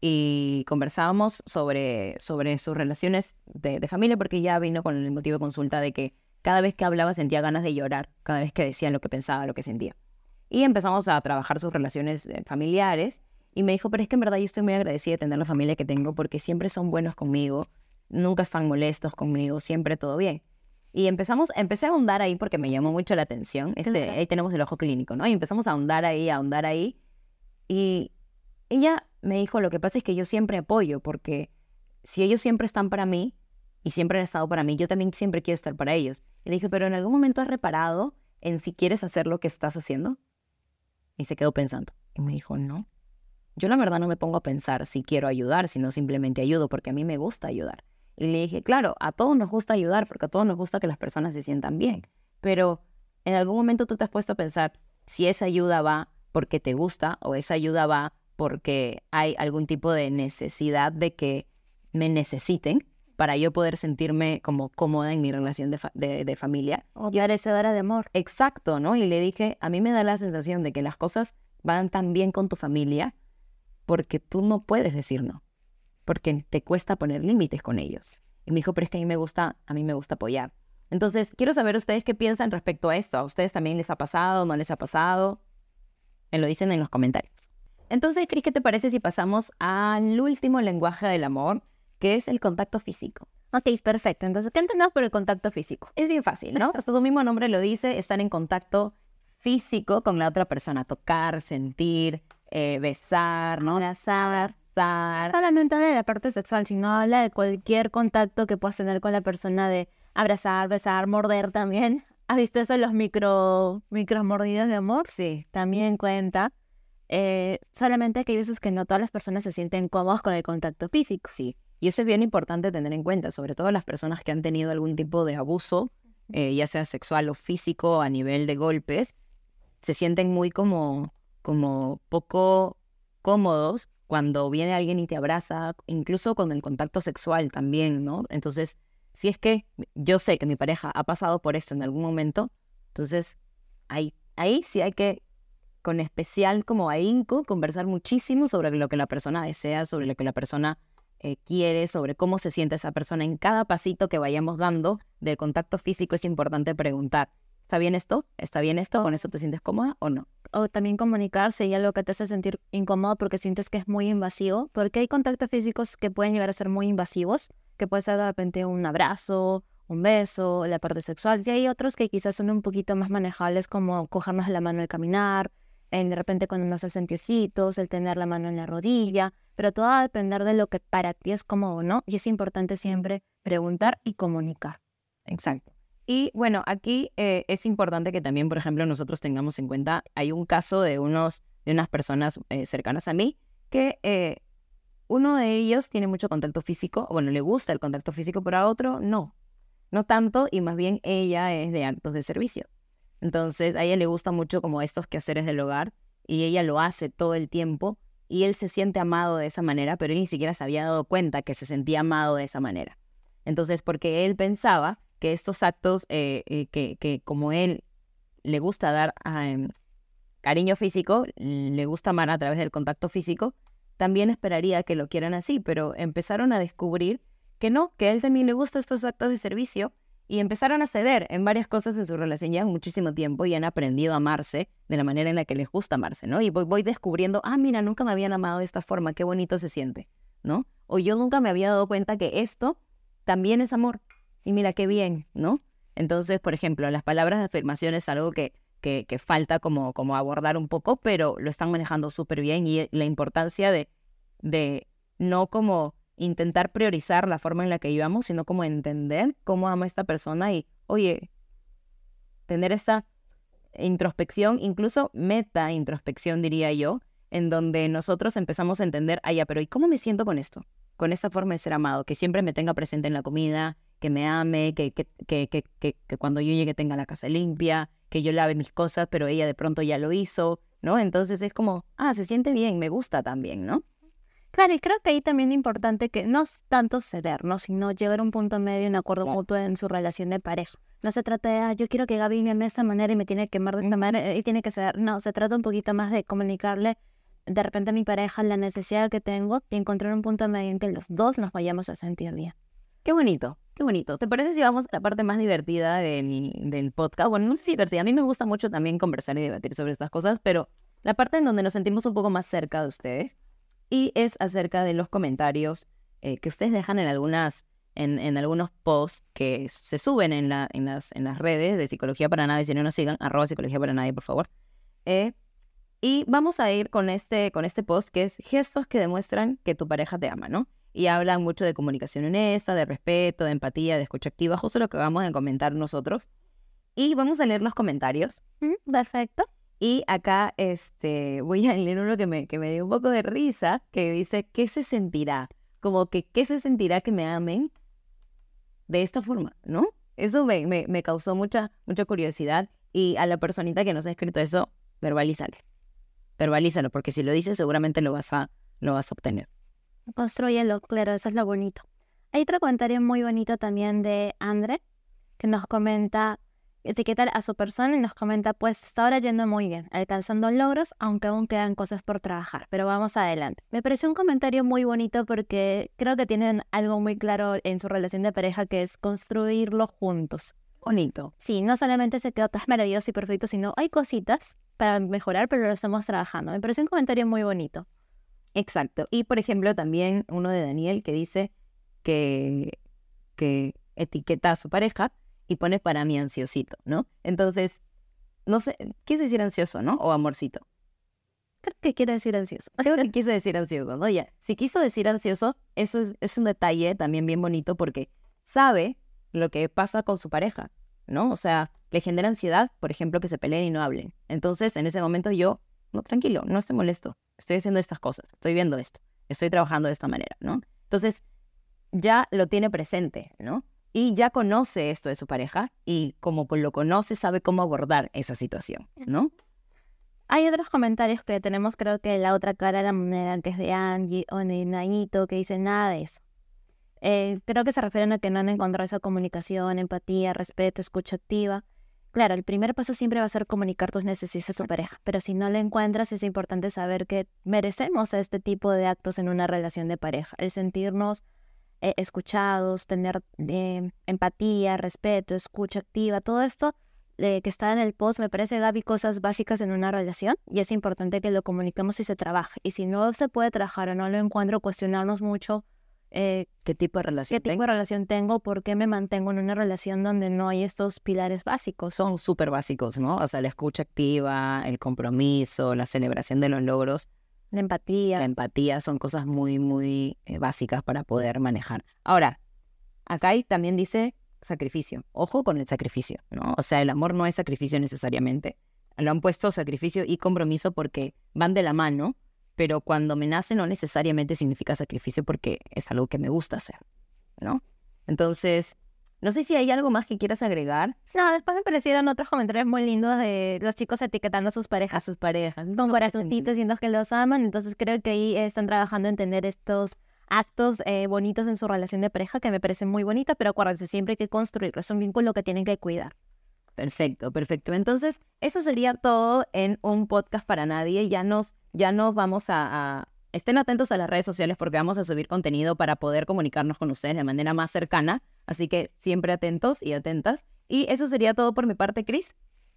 y conversábamos sobre, sobre sus relaciones de, de familia porque ya vino con el motivo de consulta de que cada vez que hablaba sentía ganas de llorar, cada vez que decía lo que pensaba, lo que sentía. Y empezamos a trabajar sus relaciones eh, familiares y me dijo, pero es que en verdad yo estoy muy agradecida de tener la familia que tengo porque siempre son buenos conmigo, nunca están molestos conmigo, siempre todo bien. Y empezamos, empecé a ahondar ahí porque me llamó mucho la atención. Este, ahí tenemos el ojo clínico, ¿no? Y empezamos a ahondar ahí, a ahondar ahí. Y ella me dijo, lo que pasa es que yo siempre apoyo porque si ellos siempre están para mí y siempre han estado para mí, yo también siempre quiero estar para ellos. Y le dije, pero en algún momento has reparado en si quieres hacer lo que estás haciendo. Y se quedó pensando. Y me dijo, no. Yo la verdad no me pongo a pensar si quiero ayudar, sino simplemente ayudo porque a mí me gusta ayudar. Y le dije, claro, a todos nos gusta ayudar porque a todos nos gusta que las personas se sientan bien. Pero en algún momento tú te has puesto a pensar si esa ayuda va porque te gusta o esa ayuda va porque hay algún tipo de necesidad de que me necesiten para yo poder sentirme como cómoda en mi relación de, de, familia. O merecedora de amor. Exacto, ¿no? Y le dije, a mí me da la sensación de que las cosas van tan bien con tu familia porque tú no puedes decir no, porque te cuesta poner límites con ellos. Y me dijo, pero es que a mí me gusta, a mí me gusta apoyar. Entonces, quiero saber ustedes qué piensan respecto a esto. ¿A ustedes también les ha pasado, no les ha pasado? Me lo dicen en los comentarios. Entonces, Cris, ¿qué te parece si pasamos al último lenguaje del amor, que es el contacto físico? Ok, perfecto. Entonces, ¿qué entendemos por el contacto físico? Es bien fácil, ¿no? *laughs* Hasta su mismo nombre lo dice, estar en contacto físico con la otra persona, tocar, sentir, eh, besar, ¿no? Abrazar. Solamente habla de la parte sexual, sino habla de cualquier contacto que puedas tener con la persona de abrazar, besar, morder también. ¿Has visto eso los micro, micro mordidas de amor? Sí, también cuenta. Eh, solamente que hay veces que no todas las personas se sienten cómodas con el contacto físico. Sí, y eso es bien importante tener en cuenta, sobre todo las personas que han tenido algún tipo de abuso, eh, ya sea sexual o físico a nivel de golpes, se sienten muy como, como poco cómodos cuando viene alguien y te abraza, incluso con el contacto sexual también, ¿no? Entonces, si es que yo sé que mi pareja ha pasado por esto en algún momento, entonces ahí, ahí sí hay que, con especial como ahínco, conversar muchísimo sobre lo que la persona desea, sobre lo que la persona eh, quiere, sobre cómo se siente esa persona. En cada pasito que vayamos dando del contacto físico es importante preguntar, ¿está bien esto? ¿Está bien esto? ¿Con eso te sientes cómoda o no? O también comunicar si hay algo que te hace sentir incómodo porque sientes que es muy invasivo, porque hay contactos físicos que pueden llegar a ser muy invasivos, que puede ser de repente un abrazo, un beso, la parte sexual, y hay otros que quizás son un poquito más manejables como cogernos la mano al caminar, de repente cuando nos hacen piecitos, el tener la mano en la rodilla, pero todo va a depender de lo que para ti es cómodo o no, y es importante siempre preguntar y comunicar. Exacto. Y bueno, aquí eh, es importante que también, por ejemplo, nosotros tengamos en cuenta, hay un caso de, unos, de unas personas eh, cercanas a mí que eh, uno de ellos tiene mucho contacto físico, bueno, le gusta el contacto físico, pero a otro no, no tanto, y más bien ella es de actos de servicio. Entonces, a ella le gusta mucho como estos quehaceres del hogar y ella lo hace todo el tiempo y él se siente amado de esa manera, pero él ni siquiera se había dado cuenta que se sentía amado de esa manera. Entonces, porque él pensaba que estos actos eh, eh, que, que, como él le gusta dar em, cariño físico, le gusta amar a través del contacto físico, también esperaría que lo quieran así, pero empezaron a descubrir que no, que a él también le gusta estos actos de servicio y empezaron a ceder en varias cosas en su relación ya muchísimo tiempo y han aprendido a amarse de la manera en la que les gusta amarse, ¿no? Y voy, voy descubriendo, ah, mira, nunca me habían amado de esta forma, qué bonito se siente, ¿no? O yo nunca me había dado cuenta que esto también es amor y mira qué bien, ¿no? Entonces, por ejemplo, las palabras de afirmación es algo que, que, falta como, como abordar un poco, pero lo están manejando súper bien y la importancia de, de no como intentar priorizar la forma en la que llevamos, sino como entender cómo ama esta persona y, oye, tener esta introspección, incluso meta introspección, diría yo, en donde nosotros empezamos a entender, ah, ya, pero ¿y cómo me siento con esto? Con esta forma de ser amado, que siempre me tenga presente en la comida, que me ame, que, que, que, que cuando yo llegue tenga la casa limpia, que yo lave mis cosas, pero ella de pronto ya lo hizo, ¿no? Entonces es como, ah, se siente bien, me gusta también, ¿no? Claro, y creo que ahí también es importante que no es tanto ceder, ¿no? Sino llegar a un punto medio, un acuerdo mutuo en su relación de pareja. No se trata de, ah, yo quiero que Gaby me ame de esta manera y me tiene que amar de esta manera y tiene que ceder. No, se trata un poquito más de comunicarle de repente a mi pareja la necesidad que tengo y encontrar un punto medio en que los dos nos vayamos a sentir bien. Qué bonito. Qué bonito. ¿Te parece si vamos a la parte más divertida del, del podcast? Bueno, no sé si divertida. A mí me gusta mucho también conversar y debatir sobre estas cosas, pero la parte en donde nos sentimos un poco más cerca de ustedes y es acerca de los comentarios eh, que ustedes dejan en algunas en, en, algunos posts que se suben en, en, las, en las redes de Psicología para Nadie. Si no nos sigan, arroba Psicología para Nadie, por favor. Eh, y vamos a ir con este, con este post que es gestos que demuestran que tu pareja te ama, ¿no? y hablan mucho de comunicación honesta, de respeto, de empatía, de escucha activa, justo lo que vamos a comentar nosotros. Y vamos a leer los comentarios. Mm, perfecto. Y acá este, voy a leer uno que me, que me dio un poco de risa, que dice, ¿qué se sentirá? Como que, ¿qué se sentirá que me amen de esta forma? ¿No? Eso me, me, me causó mucha, mucha curiosidad. Y a la personita que nos ha escrito eso, verbalízale. Verbalízalo, porque si lo dices seguramente lo vas a, lo vas a obtener. Construyelo, claro, eso es lo bonito. Hay otro comentario muy bonito también de Andre, que nos comenta, etiqueta a su persona y nos comenta, pues está ahora yendo muy bien, alcanzando logros, aunque aún quedan cosas por trabajar, pero vamos adelante. Me pareció un comentario muy bonito porque creo que tienen algo muy claro en su relación de pareja, que es construirlo juntos. Bonito. Sí, no solamente se quedó tan maravilloso y perfecto, sino hay cositas para mejorar, pero lo estamos trabajando. Me pareció un comentario muy bonito. Exacto. Y por ejemplo, también uno de Daniel que dice que, que etiqueta a su pareja y pone para mí ansiosito, ¿no? Entonces, no sé, quiso decir ansioso, ¿no? O amorcito. Creo que quiere decir ansioso. Creo que quiso decir ansioso, ¿no? Ya, si quiso decir ansioso, eso es, es un detalle también bien bonito porque sabe lo que pasa con su pareja, ¿no? O sea, le genera ansiedad, por ejemplo, que se peleen y no hablen. Entonces, en ese momento yo, no, tranquilo, no estoy molesto, estoy haciendo estas cosas, estoy viendo esto, estoy trabajando de esta manera, ¿no? Entonces, ya lo tiene presente, ¿no? Y ya conoce esto de su pareja y como lo conoce, sabe cómo abordar esa situación, ¿no? Hay otros comentarios que tenemos, creo que la otra cara de la moneda, que es de Angie o de Naito, que dice nada de eso. Eh, creo que se refieren a que no han encontrado esa comunicación, empatía, respeto, escucha activa. Claro, el primer paso siempre va a ser comunicar tus necesidades a tu pareja, pero si no la encuentras es importante saber que merecemos este tipo de actos en una relación de pareja, el sentirnos eh, escuchados, tener eh, empatía, respeto, escucha activa, todo esto eh, que está en el post, me parece, Gaby, cosas básicas en una relación y es importante que lo comuniquemos y se trabaje. Y si no se puede trabajar o no lo encuentro, cuestionarnos mucho eh, qué tipo de relación qué tipo de relación tengo, por qué me mantengo en una relación donde no hay estos pilares básicos. Son súper básicos, ¿no? O sea, la escucha activa, el compromiso, la celebración de los logros. La empatía. La empatía son cosas muy, muy eh, básicas para poder manejar. Ahora, acá también dice sacrificio. Ojo con el sacrificio, ¿no? O sea, el amor no es sacrificio necesariamente. Lo han puesto sacrificio y compromiso porque van de la mano, pero cuando me nace no necesariamente significa sacrificio porque es algo que me gusta hacer, ¿no? Entonces, no sé si hay algo más que quieras agregar. No, después me parecieron otros comentarios muy lindos de los chicos etiquetando a sus parejas. A sus parejas. Con corazoncitos diciendo que los aman. Entonces creo que ahí están trabajando en tener estos actos eh, bonitos en su relación de pareja que me parecen muy bonitas, pero acuérdense, siempre hay que construirlo, es un vínculo que tienen que cuidar. Perfecto, perfecto. Entonces, eso sería todo en un podcast para nadie. Ya nos, ya nos vamos a, a, Estén atentos a las redes sociales porque vamos a subir contenido para poder comunicarnos con ustedes de manera más cercana. Así que siempre atentos y atentas. Y eso sería todo por mi parte, Cris.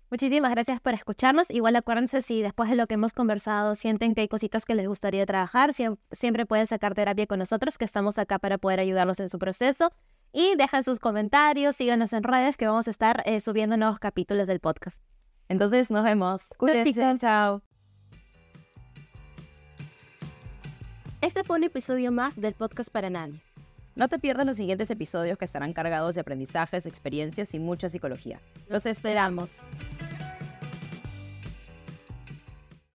Muchísimas gracias por escucharnos. Igual acuérdense si después de lo que hemos conversado sienten que hay cositas que les gustaría trabajar, siempre pueden sacar terapia con nosotros, que estamos acá para poder ayudarlos en su proceso. Y dejen sus comentarios, síganos en redes que vamos a estar eh, subiendo nuevos capítulos del podcast. Entonces nos vemos. Cuídense. Chao. Este fue un episodio más del podcast para nadie. No te pierdas los siguientes episodios que estarán cargados de aprendizajes, experiencias y mucha psicología. Los esperamos.